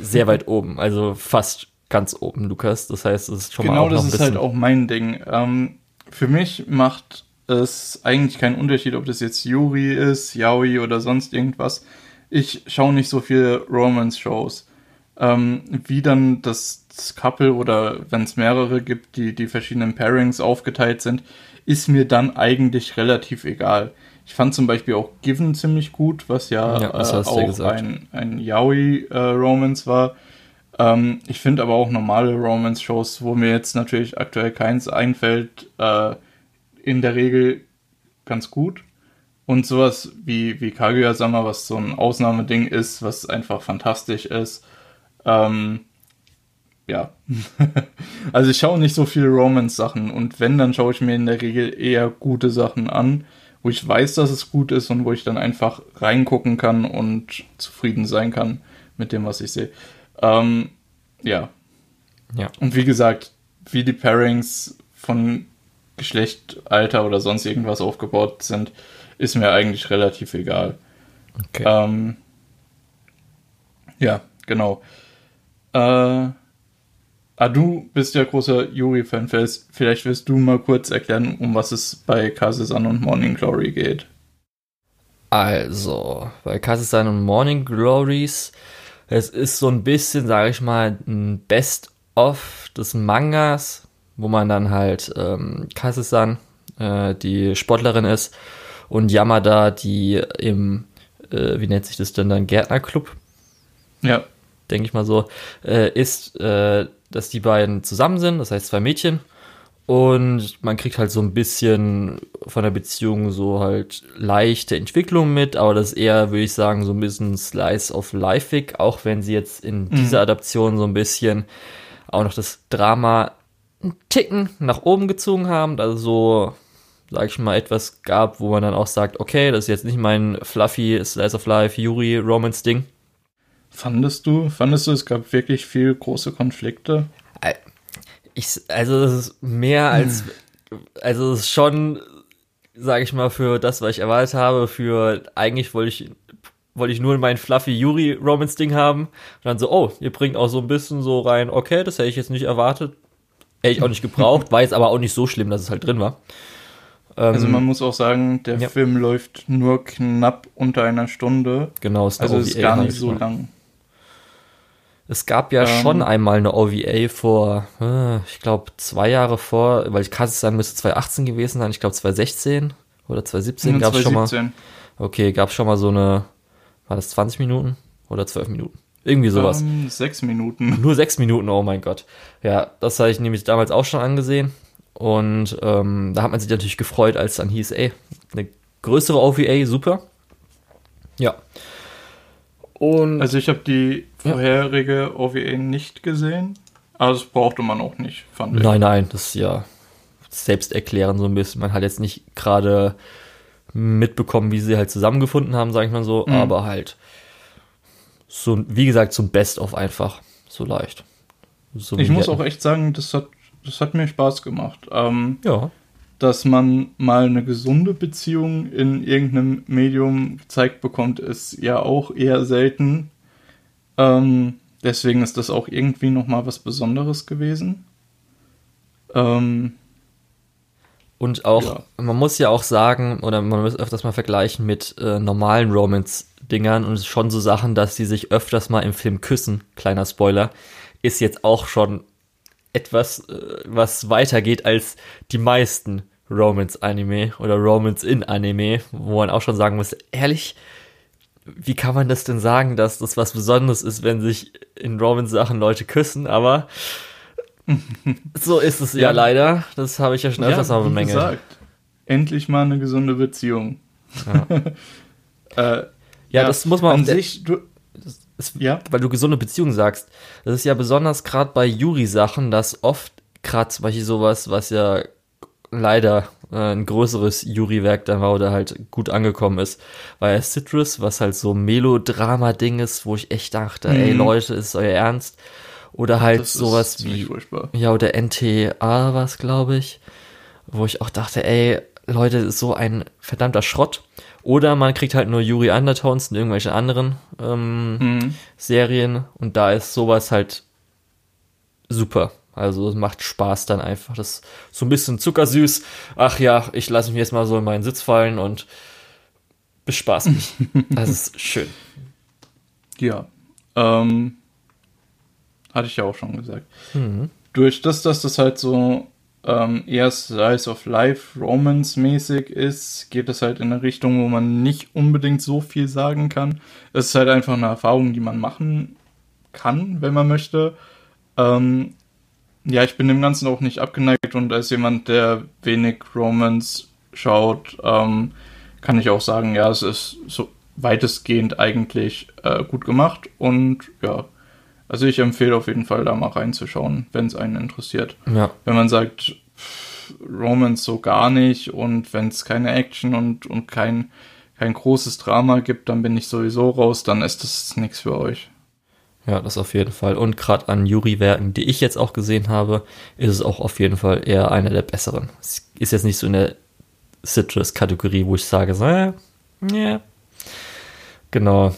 sehr weit oben. Also fast ganz oben, Lukas. Das heißt, es ist schon genau mal Genau, das ist halt auch mein Ding. Ähm, für mich macht es eigentlich keinen Unterschied, ob das jetzt Yuri ist, Yaoi oder sonst irgendwas. Ich schaue nicht so viele Romance-Shows. Ähm, wie dann das, das Couple oder wenn es mehrere gibt, die die verschiedenen Pairings aufgeteilt sind, ist mir dann eigentlich relativ egal. Ich fand zum Beispiel auch Given ziemlich gut, was ja, ja was äh, auch ein, ein Yaoi-Romance äh, war. Ähm, ich finde aber auch normale Romance-Shows, wo mir jetzt natürlich aktuell keins einfällt, äh, in der Regel ganz gut. Und sowas wie, wie Kaguya-sama, was so ein Ausnahmeding ist, was einfach fantastisch ist. Ähm, ja. also ich schaue nicht so viele Romance-Sachen und wenn, dann schaue ich mir in der Regel eher gute Sachen an, wo ich weiß, dass es gut ist und wo ich dann einfach reingucken kann und zufrieden sein kann mit dem, was ich sehe. Ähm, ja. Ja. Und wie gesagt, wie die Pairings von Geschlecht, Alter oder sonst irgendwas aufgebaut sind, ist mir eigentlich relativ egal. Okay. Ähm, ja, genau. Äh, ah, du bist ja großer Yuri-Fan. Vielleicht wirst du mal kurz erklären, um was es bei Kase-san und Morning Glory geht. Also, bei Kase-san und Morning Glories, es ist so ein bisschen, sage ich mal, ein Best-of des Mangas wo man dann halt ähm, Kase-san, äh, die Sportlerin ist, und Yamada, die im, äh, wie nennt sich das denn dann, Gärtnerclub? Ja. Denke ich mal so, äh, ist, äh, dass die beiden zusammen sind, das heißt zwei Mädchen. Und man kriegt halt so ein bisschen von der Beziehung so halt leichte Entwicklung mit, aber das ist eher, würde ich sagen, so ein bisschen Slice of Life, auch wenn sie jetzt in mhm. dieser Adaption so ein bisschen auch noch das Drama einen Ticken nach oben gezogen haben, also so, sag ich mal, etwas gab, wo man dann auch sagt, okay, das ist jetzt nicht mein fluffy Slice of Life Yuri Romance Ding. Fandest du, fandest du, es gab wirklich viel große Konflikte? Ich, also das ist mehr als, also es ist schon, sag ich mal, für das, was ich erwartet habe, für eigentlich wollte ich wollte ich nur mein fluffy Yuri Romance Ding haben. Und dann so, oh, ihr bringt auch so ein bisschen so rein, okay, das hätte ich jetzt nicht erwartet. Hätte ich auch nicht gebraucht, war jetzt aber auch nicht so schlimm, dass es halt drin war. also man muss auch sagen, der ja. Film läuft nur knapp unter einer Stunde. Genau, ist also ist gar nicht so lang. Es gab ja ähm, schon einmal eine OVA vor, äh, ich glaube, zwei Jahre vor, weil ich kann es sagen, müsste 2018 gewesen sein, ich glaube 2016 oder 2017 gab es schon mal. Okay, gab es schon mal so eine, war das 20 Minuten oder 12 Minuten? Irgendwie sowas. Ähm, sechs Minuten. Nur sechs Minuten, oh mein Gott. Ja, das habe ich nämlich damals auch schon angesehen. Und ähm, da hat man sich natürlich gefreut, als dann hieß, ey, eine größere OVA, super. Ja. Und also ich habe die vorherige ja. OVA nicht gesehen, aber das brauchte man auch nicht, fand ich. Nein, nein, das ist ja selbst erklären so ein bisschen. Man hat jetzt nicht gerade mitbekommen, wie sie halt zusammengefunden haben, sage ich mal so, mhm. aber halt so, wie gesagt, zum Best-of einfach. So leicht. So ich muss auch echt sagen, das hat, das hat mir Spaß gemacht. Ähm, ja. Dass man mal eine gesunde Beziehung in irgendeinem Medium gezeigt bekommt, ist ja auch eher selten. Ähm, deswegen ist das auch irgendwie nochmal was Besonderes gewesen. Ähm, und auch, ja. man muss ja auch sagen, oder man muss öfters mal vergleichen mit äh, normalen Romance-Dingern und schon so Sachen, dass sie sich öfters mal im Film küssen, kleiner Spoiler, ist jetzt auch schon etwas, äh, was weitergeht als die meisten Romance-Anime oder Romance in Anime, wo man auch schon sagen muss, ehrlich, wie kann man das denn sagen, dass das was Besonderes ist, wenn sich in Romance-Sachen Leute küssen, aber so ist es ja, ja leider. Das habe ich ja schon öfters ja, mal bemängelt. gesagt, endlich mal eine gesunde Beziehung. Ja, äh, ja, das muss man an sich. Du, ist, ja? Weil du gesunde Beziehungen sagst. Das ist ja besonders gerade bei Yuri-Sachen, dass oft gerade zum Beispiel sowas, was ja leider äh, ein größeres Yuri-Werk dann war oder halt gut angekommen ist, war ja Citrus, was halt so Melodrama-Ding ist, wo ich echt dachte, mhm. ey Leute, ist euer Ernst? Oder halt das sowas wie. Furchtbar. Ja, oder NTA war es, glaube ich. Wo ich auch dachte, ey, Leute, ist so ein verdammter Schrott. Oder man kriegt halt nur Yuri Undertones und irgendwelche anderen ähm, mhm. Serien. Und da ist sowas halt super. Also es macht Spaß dann einfach. Das ist so ein bisschen zuckersüß. Ach ja, ich lasse mich jetzt mal so in meinen Sitz fallen und bespaß mich. das ist schön. Ja. Ähm, hatte ich ja auch schon gesagt. Mhm. Durch das, dass das halt so ähm, eher Slice of Life Romance mäßig ist, geht es halt in eine Richtung, wo man nicht unbedingt so viel sagen kann. Es ist halt einfach eine Erfahrung, die man machen kann, wenn man möchte. Ähm, ja, ich bin dem Ganzen auch nicht abgeneigt und als jemand, der wenig Romance schaut, ähm, kann ich auch sagen, ja, es ist so weitestgehend eigentlich äh, gut gemacht und ja, also ich empfehle auf jeden Fall da mal reinzuschauen, wenn es einen interessiert. Ja. Wenn man sagt, Romance so gar nicht und wenn es keine Action und, und kein, kein großes Drama gibt, dann bin ich sowieso raus, dann ist das nichts für euch. Ja, das auf jeden Fall. Und gerade an Yuri-Werken, die ich jetzt auch gesehen habe, ist es auch auf jeden Fall eher einer der besseren. Es ist jetzt nicht so in der Citrus-Kategorie, wo ich sage, so, äh, ja. Genau.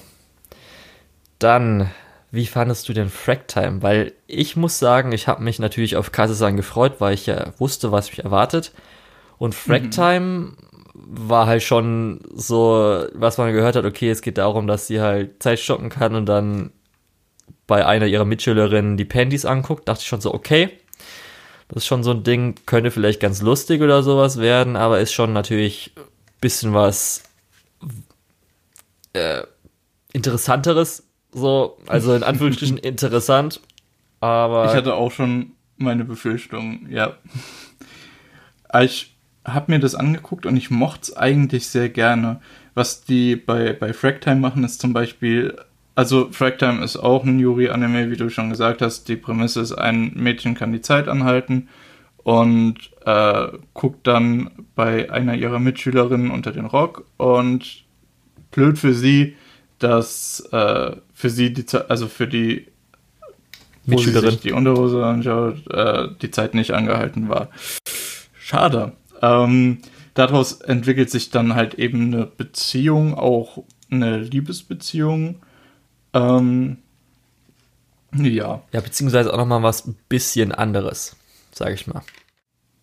Dann wie fandest du den Fracktime? Weil ich muss sagen, ich habe mich natürlich auf Kasesan gefreut, weil ich ja wusste, was mich erwartet. Und Fracktime mhm. war halt schon so, was man gehört hat, okay, es geht darum, dass sie halt Zeit stoppen kann und dann bei einer ihrer Mitschülerinnen die Panties anguckt. Dachte ich schon so, okay, das ist schon so ein Ding, könnte vielleicht ganz lustig oder sowas werden, aber ist schon natürlich ein bisschen was äh, Interessanteres so, also in Anführungsstrichen interessant, aber. Ich hatte auch schon meine Befürchtungen, ja. Ich habe mir das angeguckt und ich mochte es eigentlich sehr gerne. Was die bei, bei Fractime machen, ist zum Beispiel, also Fractime ist auch ein Yuri-Anime, wie du schon gesagt hast. Die Prämisse ist, ein Mädchen kann die Zeit anhalten und äh, guckt dann bei einer ihrer Mitschülerinnen unter den Rock und blöd für sie, dass äh, für sie die Zeit, also für die sich die Unterhose anschaut, äh, die Zeit nicht angehalten war. Schade. Ähm, daraus entwickelt sich dann halt eben eine Beziehung, auch eine Liebesbeziehung. Ähm, ja. Ja, beziehungsweise auch nochmal was bisschen anderes, sage ich mal.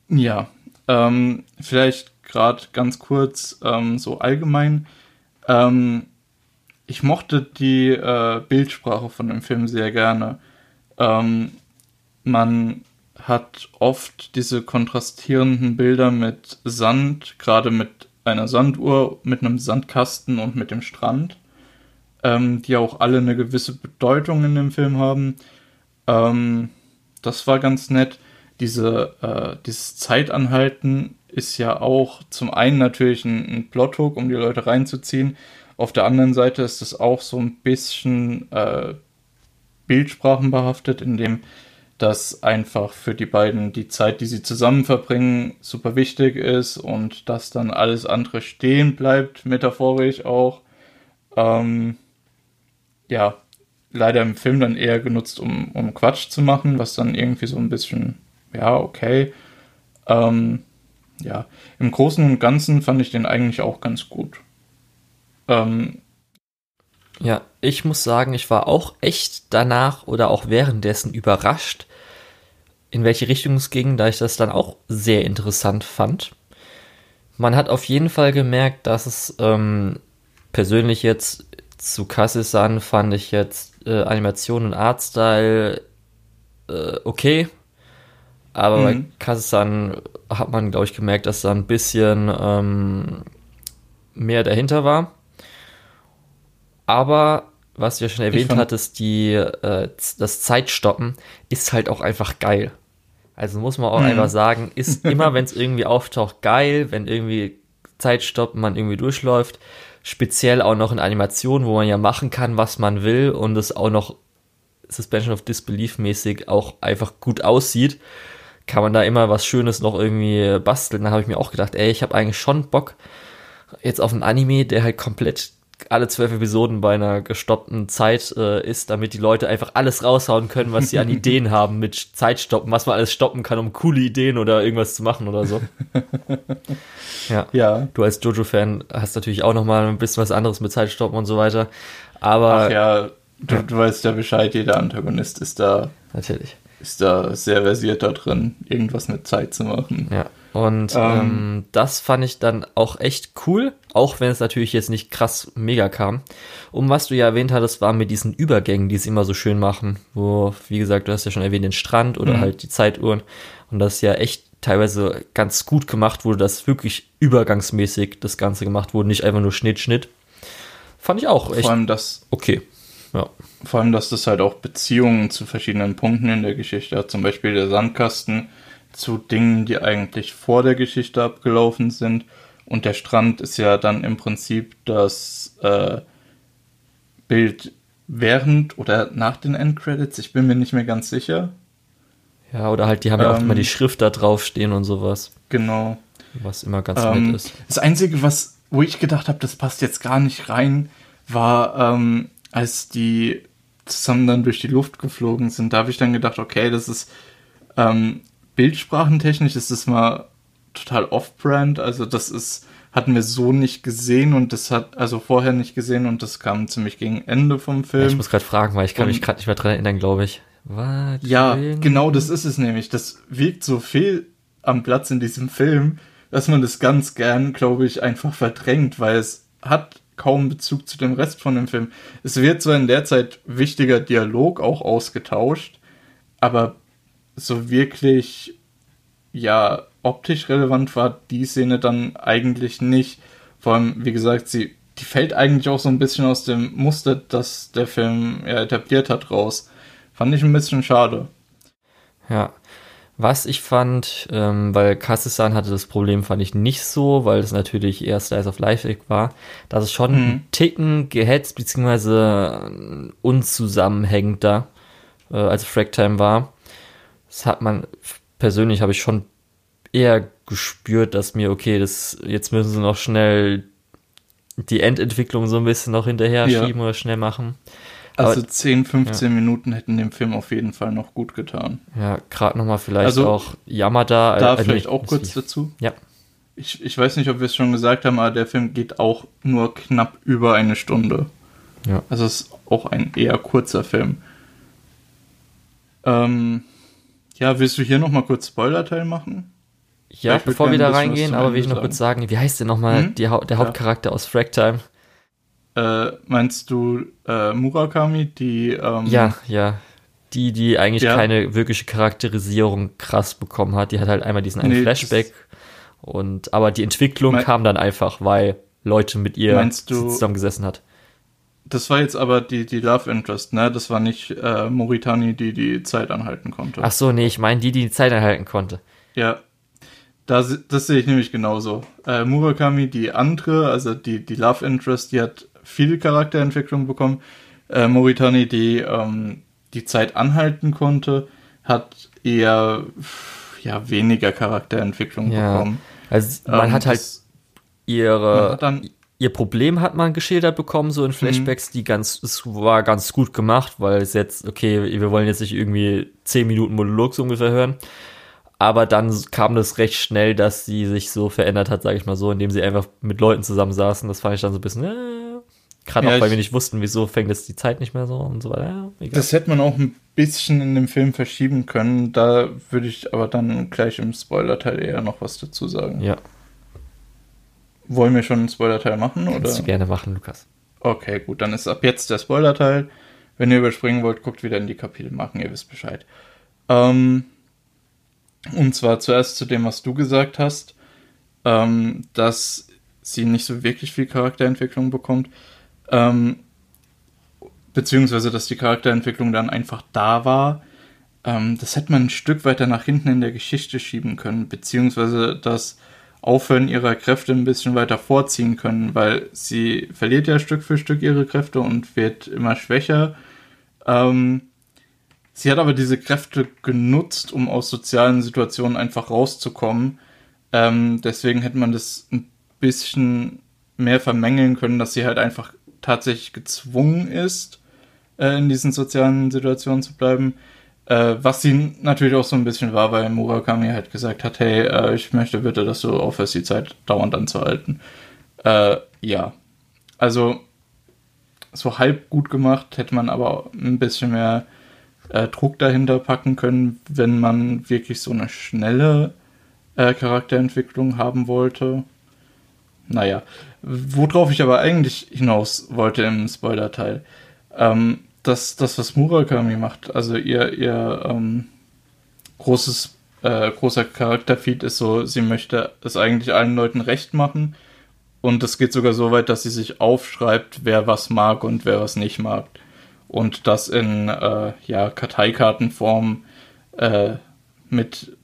Ja, ähm, vielleicht gerade ganz kurz ähm, so allgemein. Ähm, ich mochte die äh, Bildsprache von dem Film sehr gerne. Ähm, man hat oft diese kontrastierenden Bilder mit Sand, gerade mit einer Sanduhr, mit einem Sandkasten und mit dem Strand, ähm, die auch alle eine gewisse Bedeutung in dem Film haben. Ähm, das war ganz nett. Diese, äh, dieses Zeitanhalten ist ja auch zum einen natürlich ein, ein Plothook, um die Leute reinzuziehen. Auf der anderen Seite ist es auch so ein bisschen äh, Bildsprachenbehaftet, in dem dass einfach für die beiden die Zeit, die sie zusammen verbringen, super wichtig ist und dass dann alles andere stehen bleibt, metaphorisch auch. Ähm, ja, leider im Film dann eher genutzt, um, um Quatsch zu machen, was dann irgendwie so ein bisschen, ja, okay. Ähm, ja, im Großen und Ganzen fand ich den eigentlich auch ganz gut. Ähm, ja, ich muss sagen, ich war auch echt danach oder auch währenddessen überrascht, in welche Richtung es ging, da ich das dann auch sehr interessant fand. Man hat auf jeden Fall gemerkt, dass es ähm, persönlich jetzt zu Kassisan fand ich jetzt äh, Animation und Artstyle äh, okay. Aber mhm. bei Kassisan hat man, glaube ich, gemerkt, dass da ein bisschen ähm, mehr dahinter war. Aber was du ja schon erwähnt hattest, die, äh, das Zeitstoppen ist halt auch einfach geil. Also muss man auch mhm. einfach sagen, ist immer, wenn es irgendwie auftaucht, geil, wenn irgendwie Zeitstoppen man irgendwie durchläuft. Speziell auch noch in Animationen, wo man ja machen kann, was man will und es auch noch Suspension of Disbelief mäßig auch einfach gut aussieht, kann man da immer was Schönes noch irgendwie basteln. Da habe ich mir auch gedacht, ey, ich habe eigentlich schon Bock jetzt auf einen Anime, der halt komplett alle zwölf Episoden bei einer gestoppten Zeit äh, ist, damit die Leute einfach alles raushauen können, was sie an Ideen haben mit Zeitstoppen, was man alles stoppen kann, um coole Ideen oder irgendwas zu machen oder so. ja. ja. Du als Jojo-Fan hast natürlich auch noch mal ein bisschen was anderes mit Zeitstoppen und so weiter. Aber Ach ja, du, ja. du weißt ja Bescheid, jeder Antagonist ist da. Natürlich. Ist da sehr versiert da drin, irgendwas mit Zeit zu machen. Ja. Und ähm, ähm, das fand ich dann auch echt cool, auch wenn es natürlich jetzt nicht krass mega kam. Um was du ja erwähnt hattest, war mit diesen Übergängen, die es immer so schön machen, wo, wie gesagt, du hast ja schon erwähnt, den Strand oder mhm. halt die Zeituhren. Und das ist ja echt teilweise ganz gut gemacht wurde, dass wirklich übergangsmäßig das Ganze gemacht wurde, nicht einfach nur Schnitt, Schnitt. Fand ich auch echt. Vor allem das. Okay. Ja. Vor allem, dass das halt auch Beziehungen zu verschiedenen Punkten in der Geschichte hat. Zum Beispiel der Sandkasten zu Dingen, die eigentlich vor der Geschichte abgelaufen sind. Und der Strand ist ja dann im Prinzip das äh, Bild während oder nach den Endcredits. Ich bin mir nicht mehr ganz sicher. Ja, oder halt, die haben ähm, ja auch immer die ähm, Schrift da draufstehen und sowas. Genau. Was immer ganz ähm, nett ist. Das Einzige, was, wo ich gedacht habe, das passt jetzt gar nicht rein, war, ähm, als die zusammen dann durch die Luft geflogen sind. Da habe ich dann gedacht, okay, das ist ähm, bildsprachentechnisch ist das mal total off-brand. Also das ist, hatten wir so nicht gesehen und das hat, also vorher nicht gesehen und das kam ziemlich gegen Ende vom Film. Ja, ich muss gerade fragen, weil ich kann und, mich gerade nicht mehr dran erinnern, glaube ich. Was? Ja, genau das ist es nämlich. Das wirkt so viel am Platz in diesem Film, dass man das ganz gern, glaube ich, einfach verdrängt, weil es hat kaum Bezug zu dem Rest von dem Film. Es wird zwar in der Zeit wichtiger Dialog auch ausgetauscht, aber so wirklich, ja, optisch relevant war die Szene dann eigentlich nicht. Vor allem, wie gesagt, sie, die fällt eigentlich auch so ein bisschen aus dem Muster, das der Film ja, etabliert hat, raus. Fand ich ein bisschen schade. Ja. Was ich fand, ähm, weil Kassisan hatte das Problem, fand ich nicht so, weil es natürlich eher Slice of Life war, dass es schon mhm. ein Ticken gehetzt bzw. unzusammenhängender äh, als Fracktime war das hat man, persönlich habe ich schon eher gespürt, dass mir, okay, das, jetzt müssen sie noch schnell die Endentwicklung so ein bisschen noch hinterher ja. schieben oder schnell machen. Also Aber, 10, 15 ja. Minuten hätten dem Film auf jeden Fall noch gut getan. Ja, gerade nochmal vielleicht also, auch Yamada. Da äh, vielleicht nee, auch kurz wie, dazu. Ja. ich, ich weiß nicht, ob wir es schon gesagt haben, aber der Film geht auch nur knapp über eine Stunde. Ja. Also es ist auch ein eher kurzer Film. Ähm, ja, willst du hier nochmal kurz Spoiler-Teil machen? Ja, bevor wir da reingehen, aber will ich noch sagen. kurz sagen, wie heißt denn nochmal hm? der ja. Hauptcharakter aus Fractime? Äh, meinst du äh, Murakami, die. Ähm, ja, ja. Die, die eigentlich ja. keine wirkliche Charakterisierung krass bekommen hat. Die hat halt einmal diesen einen nee, Flashback. Und, aber die Entwicklung kam dann einfach, weil Leute mit ihr zusammengesessen hat. Das war jetzt aber die, die Love Interest, ne? Das war nicht äh, Moritani, die die Zeit anhalten konnte. Ach so, nee, ich meine die, die die Zeit anhalten konnte. Ja, das, das sehe ich nämlich genauso. Äh, Murakami, die andere, also die, die Love Interest, die hat viel Charakterentwicklung bekommen. Äh, Moritani, die ähm, die Zeit anhalten konnte, hat eher ja, weniger Charakterentwicklung ja. bekommen. Also man ähm, hat halt ihre, hat dann, ihr Problem hat man geschildert bekommen, so in mhm. Flashbacks, die ganz, es war ganz gut gemacht, weil es jetzt, okay, wir wollen jetzt nicht irgendwie 10 Minuten Monolog so ungefähr hören. Aber dann kam das recht schnell, dass sie sich so verändert hat, sage ich mal so, indem sie einfach mit Leuten zusammensaßen. Das fand ich dann so ein bisschen, äh, gerade ja, auch, weil wir nicht wussten, wieso fängt jetzt die Zeit nicht mehr so und so weiter. Ja, das hätte man auch ein bisschen in dem Film verschieben können. Da würde ich aber dann gleich im Spoiler-Teil eher noch was dazu sagen. Ja. Wollen wir schon einen Spoiler-Teil machen? Kannst oder? du gerne machen, Lukas. Okay, gut, dann ist ab jetzt der Spoiler-Teil. Wenn ihr überspringen wollt, guckt wieder in die Kapitelmarken, ihr wisst Bescheid. Ähm, und zwar zuerst zu dem, was du gesagt hast, ähm, dass sie nicht so wirklich viel Charakterentwicklung bekommt. Ähm, beziehungsweise, dass die Charakterentwicklung dann einfach da war. Ähm, das hätte man ein Stück weiter nach hinten in der Geschichte schieben können, beziehungsweise das Aufhören ihrer Kräfte ein bisschen weiter vorziehen können, weil sie verliert ja Stück für Stück ihre Kräfte und wird immer schwächer. Ähm, Sie hat aber diese Kräfte genutzt, um aus sozialen Situationen einfach rauszukommen. Ähm, deswegen hätte man das ein bisschen mehr vermängeln können, dass sie halt einfach tatsächlich gezwungen ist, äh, in diesen sozialen Situationen zu bleiben. Äh, was sie natürlich auch so ein bisschen war, weil Murakami halt gesagt hat, hey, äh, ich möchte bitte, dass du aufhörst, die Zeit dauernd anzuhalten. Äh, ja. Also, so halb gut gemacht, hätte man aber ein bisschen mehr äh, Druck dahinter packen können, wenn man wirklich so eine schnelle äh, Charakterentwicklung haben wollte. Naja, worauf ich aber eigentlich hinaus wollte im Spoiler-Teil, ähm, das, das, was Murakami macht, also ihr, ihr ähm, großes, äh, großer Charakterfeed ist so, sie möchte es eigentlich allen Leuten recht machen und es geht sogar so weit, dass sie sich aufschreibt, wer was mag und wer was nicht mag und das in äh, ja, Karteikartenform äh, mit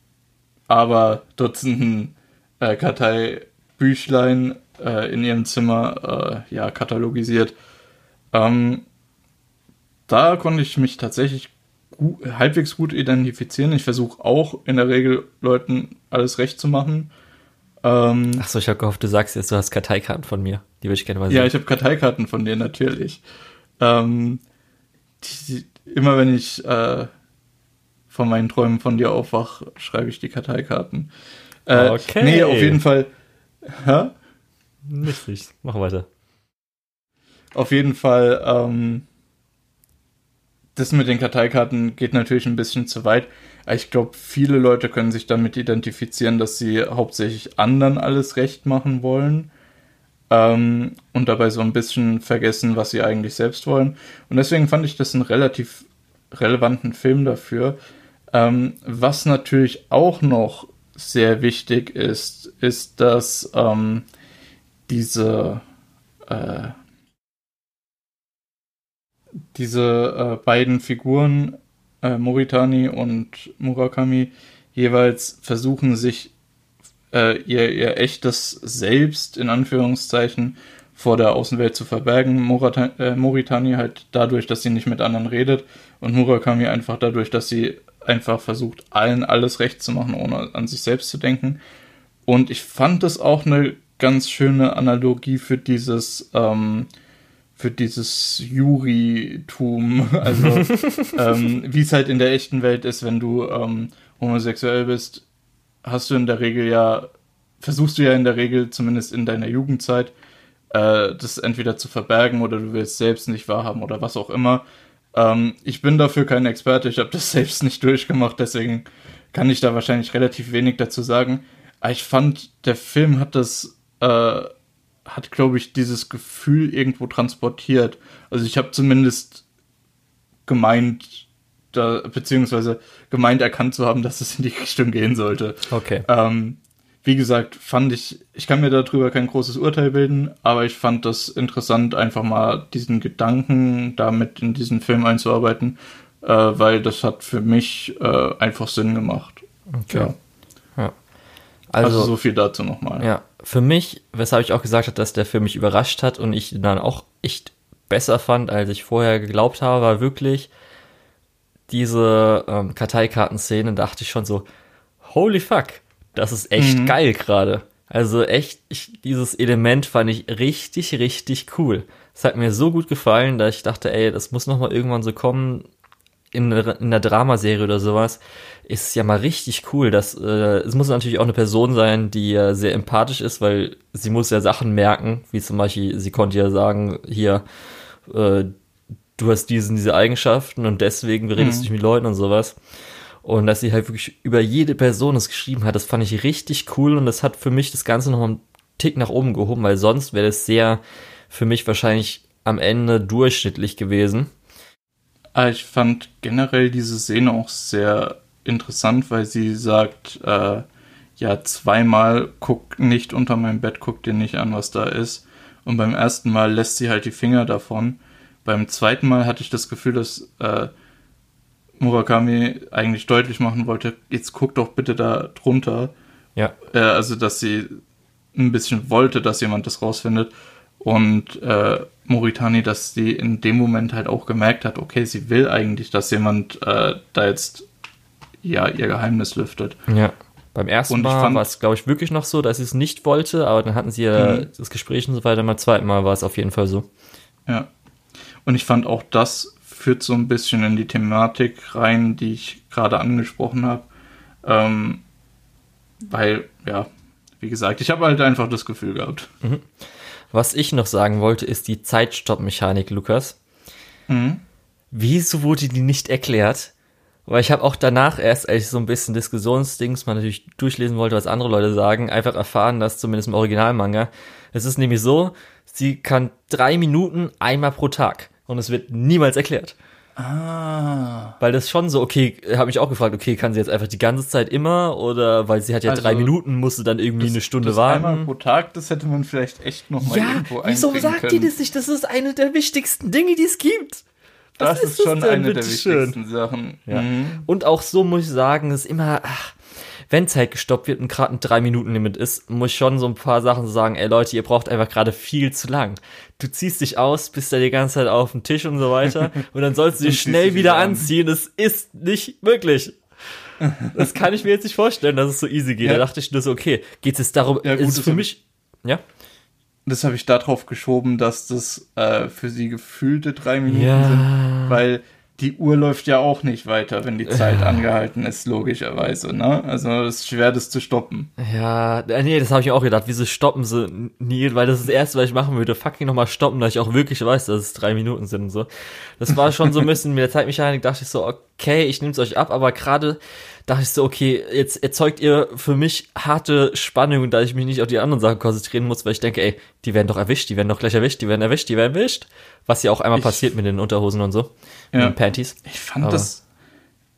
aber Dutzenden äh, Karteibüchlein äh, in ihrem Zimmer äh, ja, katalogisiert. Ähm, da konnte ich mich tatsächlich gut, halbwegs gut identifizieren. Ich versuche auch in der Regel Leuten alles recht zu machen. Ähm, Achso, ich habe gehofft, du sagst jetzt, du hast Karteikarten von mir. Die würde ich gerne mal sehen. Ja, ich habe Karteikarten von dir, natürlich. Ähm, die, immer wenn ich äh, von meinen Träumen von dir aufwach, schreibe ich die Karteikarten. Äh, okay. Nee, auf jeden Fall. Hä? Richtig, mach weiter. Auf jeden Fall, ähm, das mit den Karteikarten geht natürlich ein bisschen zu weit. Ich glaube, viele Leute können sich damit identifizieren, dass sie hauptsächlich anderen alles recht machen wollen ähm, und dabei so ein bisschen vergessen, was sie eigentlich selbst wollen. Und deswegen fand ich das einen relativ relevanten Film dafür. Ähm, was natürlich auch noch sehr wichtig ist, ist, dass ähm, diese äh, diese äh, beiden Figuren, äh, Moritani und Murakami, jeweils versuchen sich äh, ihr, ihr echtes Selbst in Anführungszeichen vor der Außenwelt zu verbergen. Morata, äh, Moritani halt dadurch, dass sie nicht mit anderen redet und Murakami einfach dadurch, dass sie einfach versucht, allen alles recht zu machen, ohne an sich selbst zu denken. Und ich fand das auch eine ganz schöne Analogie für dieses, ähm, für dieses Juritum, also ähm, wie es halt in der echten Welt ist, wenn du ähm, homosexuell bist, hast du in der Regel ja versuchst du ja in der Regel, zumindest in deiner Jugendzeit, äh, das entweder zu verbergen oder du willst selbst nicht wahrhaben oder was auch immer. Ähm, ich bin dafür kein Experte, ich habe das selbst nicht durchgemacht, deswegen kann ich da wahrscheinlich relativ wenig dazu sagen. Aber ich fand, der Film hat das, äh, hat, glaube ich, dieses Gefühl irgendwo transportiert. Also ich habe zumindest gemeint, da, beziehungsweise gemeint erkannt zu haben, dass es in die Richtung gehen sollte. Okay. Ähm, wie gesagt, fand ich, ich kann mir darüber kein großes Urteil bilden, aber ich fand das interessant, einfach mal diesen Gedanken damit in diesen Film einzuarbeiten, äh, weil das hat für mich äh, einfach Sinn gemacht. Okay. Ja. Ja. Also, Also, so viel dazu nochmal. ja, für mich, weshalb ich auch gesagt habe, dass der Film mich überrascht hat und ich ihn dann auch echt besser fand, als ich vorher geglaubt habe, war wirklich diese ähm, Karteikartenszene, dachte ich schon so, holy fuck, das ist echt Mhm. geil gerade. Also echt, ich, dieses Element fand ich richtig, richtig cool. Es hat mir so gut gefallen, dass ich dachte, ey, das muss noch mal irgendwann so kommen in, in einer Dramaserie oder sowas. Ist ja mal richtig cool. Dass, äh, es muss natürlich auch eine Person sein, die äh, sehr empathisch ist, weil sie muss ja Sachen merken, wie zum Beispiel, sie konnte ja sagen, hier, äh, du hast diesen, diese Eigenschaften und deswegen redest du nicht mit Leuten und sowas. Und dass sie halt wirklich über jede Person es geschrieben hat, das fand ich richtig cool und das hat für mich das Ganze noch einen Tick nach oben gehoben, weil sonst wäre das sehr für mich wahrscheinlich am Ende durchschnittlich gewesen. Aber ich fand generell diese Szene auch sehr interessant, weil sie sagt, äh, ja, zweimal guck nicht unter mein Bett, guck dir nicht an, was da ist. Und beim ersten Mal lässt sie halt die Finger davon. Beim zweiten Mal hatte ich das Gefühl, dass äh, Murakami eigentlich deutlich machen wollte, jetzt guck doch bitte da drunter. Ja. Äh, also, dass sie ein bisschen wollte, dass jemand das rausfindet. Und äh, Moritani, dass sie in dem Moment halt auch gemerkt hat, okay, sie will eigentlich, dass jemand äh, da jetzt ja ihr Geheimnis lüftet. Ja. Beim ersten Mal fand- war es, glaube ich, wirklich noch so, dass sie es nicht wollte, aber dann hatten sie ja Mhm. das Gespräch und so weiter. Beim zweiten Mal war es auf jeden Fall so. Ja. Und ich fand auch das führt so ein bisschen in die Thematik rein, die ich gerade angesprochen habe. Ähm, weil, ja, wie gesagt, ich habe halt einfach das Gefühl gehabt. Was ich noch sagen wollte, ist die Zeitstopp-Mechanik, Lukas. Mhm. Wieso wurde die nicht erklärt? Weil ich habe auch danach erst, als ich so ein bisschen Diskussionsdings mal natürlich durchlesen wollte, was andere Leute sagen, einfach erfahren, dass zumindest im Originalmanga, es ist nämlich so, sie kann drei Minuten einmal pro Tag und es wird niemals erklärt. Ah. Weil das schon so, okay, habe mich auch gefragt, okay, kann sie jetzt einfach die ganze Zeit immer oder weil sie hat ja Also, drei Minuten, musste dann irgendwie eine Stunde das Einmal warten. pro Tag, das hätte man vielleicht echt nochmal Ja, irgendwo wieso einbringen sagt können. die das nicht? Das ist eine der wichtigsten Dinge, die es gibt. Was Das ist das schon denn, eine der wichtigsten Sachen. Ja. Mhm. Und auch so muss ich sagen, ist immer, ach, wenn Zeit gestoppt wird und gerade ein 3-Minuten-Limit ist, muss ich schon so ein paar Sachen sagen, ey Leute, ihr braucht einfach gerade viel zu lang. Du ziehst dich aus, bist da die ganze Zeit auf dem Tisch und so weiter und dann sollst du dich schnell wieder an. anziehen. Das ist nicht möglich. Das kann ich mir jetzt nicht vorstellen, dass es so easy geht. Ja. Da dachte ich nur so, okay, geht es darum, Ja, gut, ist es das für mich, ja? Das habe ich darauf geschoben, dass das äh, für sie gefühlte drei Minuten Ja. sind, weil die Uhr läuft ja auch nicht weiter, wenn die Zeit angehalten ist, logischerweise. Ne? Also es ist schwer, das zu stoppen. Ja, äh, nee, das habe ich auch gedacht. Wieso stoppen sie nie? Weil das ist das Erste, was ich machen würde. Fucking nochmal stoppen, dass ich auch wirklich weiß, dass es drei Minuten sind und so. Das war schon so ein bisschen mit der Zeitmechanik, dachte ich so, okay, ich nehme es euch ab, aber gerade dachte ich so, okay, jetzt erzeugt ihr für mich harte Spannung, da ich mich nicht auf die anderen Sachen konzentrieren muss, weil ich denke, ey, die werden doch erwischt, die werden doch gleich erwischt, die werden erwischt, die werden erwischt. Was ja auch einmal Ich- passiert mit den Unterhosen und so. Mit Ja. den Panties. Ich fand Aber- das,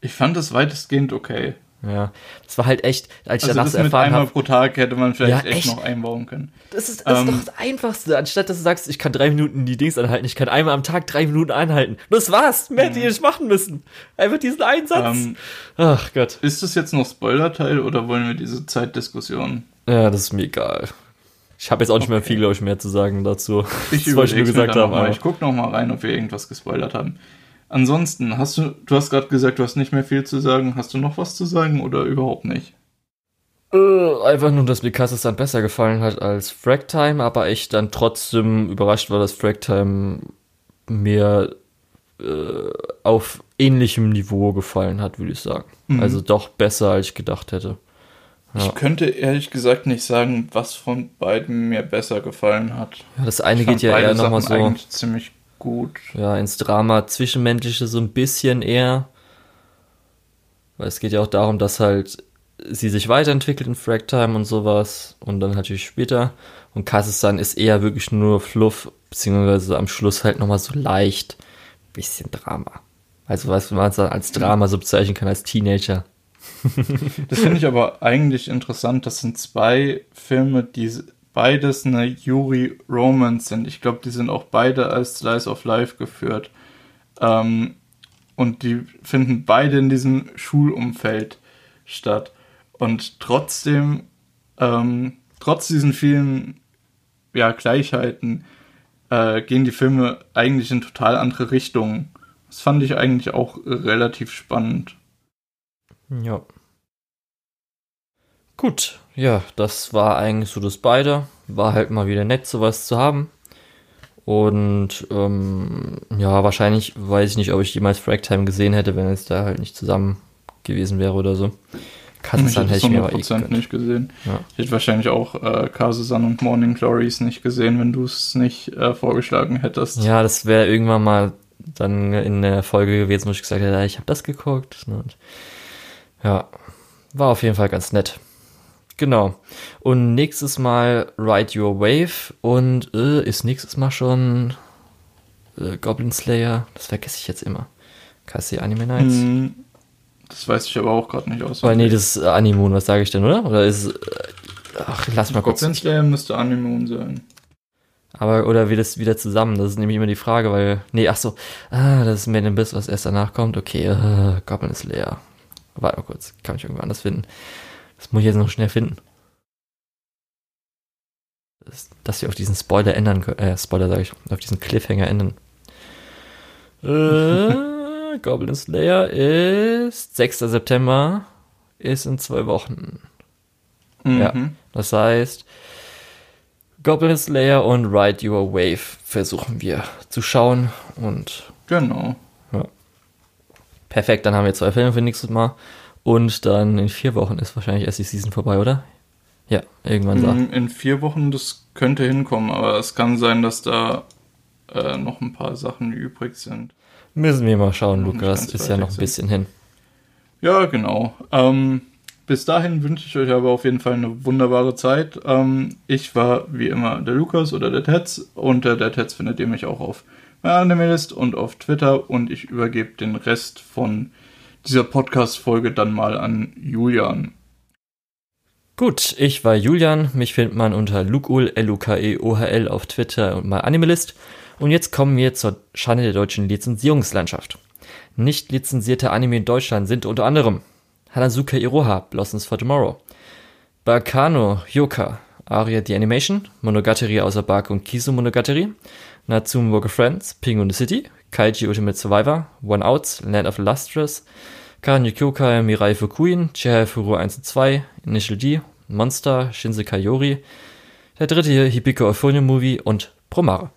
ich fand das weitestgehend okay. Ja. Das war halt echt, als ich Also danach das erfahren einmal habe. pro Tag hätte man vielleicht Ja, echt, echt? noch einbauen können. Das ist, das Ähm, ist doch das Einfachste. Anstatt dass du sagst, ich kann drei Minuten die Dings anhalten, ich kann einmal am Tag drei Minuten anhalten. Das war's. Mehr hätte ich nicht machen müssen. Einfach diesen einen Satz. Ähm, Ach Gott. ist das jetzt noch Spoilerteil oder wollen wir diese Zeitdiskussion? Ja, das ist mir egal. Ich habe jetzt auch nicht mehr Okay. viel, glaube ich, mehr zu sagen dazu. Ich das wollte ich nur gesagt haben. Ich guck noch mal rein, ob wir irgendwas gespoilert haben. Ansonsten, hast du, du hast gerade gesagt, du hast nicht mehr viel zu sagen. Hast du noch was zu sagen oder überhaupt nicht? Äh, einfach nur, dass mir Cassis dann besser gefallen hat als Fragtime, aber ich dann trotzdem überrascht war, dass Fragtime mir äh, auf ähnlichem Niveau gefallen hat, würde ich sagen. Mhm. Also doch besser, als ich gedacht hätte. Ich könnte ehrlich gesagt nicht sagen, was von beiden mir besser gefallen hat. Ja, das eine geht ja eher nochmal so. Ziemlich gut. Ja, ins Drama Zwischenmenschliche so ein bisschen eher. Weil es geht ja auch darum, dass halt sie sich weiterentwickelt in Fragtime und sowas und dann natürlich später. Und Kasistan ist eher wirklich nur Fluff, beziehungsweise am Schluss halt nochmal so leicht bisschen Drama. Also was man dann als Drama so bezeichnen kann als Teenager. das finde ich aber eigentlich interessant. Das sind zwei Filme, die beides eine Yuri Romance sind. Ich glaube, die sind auch beide als Slice of Life geführt. Ähm, und die finden beide in diesem Schulumfeld statt. Und trotzdem, ähm, trotz diesen vielen ja, Gleichheiten, äh, gehen die Filme eigentlich in total andere Richtungen. Das fand ich eigentlich auch relativ spannend. Ja. Gut, ja, das war eigentlich so das beide. War halt mal wieder nett, sowas zu haben. Und ähm, ja, wahrscheinlich weiß ich nicht, ob ich jemals Fragtime gesehen hätte, wenn es da halt nicht zusammen gewesen wäre oder so. Kazusan hätte ich mir aber eh nicht gesehen. Ja. Ich hätte wahrscheinlich auch äh, Kazusan und Morning Glories nicht gesehen, wenn du es nicht äh, vorgeschlagen hättest. Ja, das wäre irgendwann mal dann in der Folge gewesen, wo ich gesagt hätte, ich habe das geguckt. Ne, und ja, war auf jeden Fall ganz nett. Genau. Und nächstes Mal Ride Your Wave und äh, ist nächstes Mal schon äh, Goblin Slayer. Das vergesse ich jetzt immer. KC Anime Nights. Mm, das weiß ich aber auch gerade nicht aus. Weil nee, das ist Animoon, was sage ich denn, oder? Oder ist. Äh, ach, lass mal kurz. Goblin Slayer müsste Animoon sein. Aber, oder wie das wieder zusammen? Das ist nämlich immer die Frage, weil. Nee, ach so. Ah, das ist Man in Biss, was erst danach kommt. Okay, äh, Goblin Slayer. Warte mal kurz, kann ich irgendwo anders finden. Das muss ich jetzt noch schnell finden. Dass wir auf diesen Spoiler ändern können. Äh, Spoiler sage ich. Auf diesen Cliffhanger ändern. Äh, Goblin Slayer ist 6. September. Ist in zwei Wochen. Mhm. Ja. Das heißt, Goblin Slayer und Ride Your Wave versuchen wir zu schauen und. Genau. Ja. Perfekt, dann haben wir zwei Filme für nächstes Mal. Und dann in vier Wochen ist wahrscheinlich erst die Season vorbei, oder? Ja, irgendwann so. In vier Wochen, das könnte hinkommen, aber es kann sein, dass da äh, noch ein paar Sachen übrig sind. Müssen wir mal schauen, Lukas. Ist ja noch ein bisschen hin. Ja, genau. Ähm, bis dahin wünsche ich euch aber auf jeden Fall eine wunderbare Zeit. Ähm, ich war wie immer der Lukas oder der Tetz. Unter der Tetz findet ihr mich auch auf meiner Anime-List und auf Twitter und ich übergebe den Rest von dieser Podcast-Folge dann mal an Julian. Gut, ich war Julian. Mich findet man unter Lukul, L-U-K-E-O-H-L auf Twitter und mal Animalist. Und jetzt kommen wir zur Schande der deutschen Lizenzierungslandschaft. Nicht lizenzierte Anime in Deutschland sind unter anderem Hanazuka Iroha, Blossoms for Tomorrow, Bakano Yoka, Aria the Animation, Monogatari außer Bark und Kisu Monogatari, Natsume Worker Friends, Ping und the City, Kaiji Ultimate Survivor, One Out, Land of Lustrous, Karan Kyokai, Mirai Fukuin, Chihaya Furu 1 und 2, Initial D, Monster, Shinsekai Yori, der dritte Hibiko Euphonium Movie und Promare.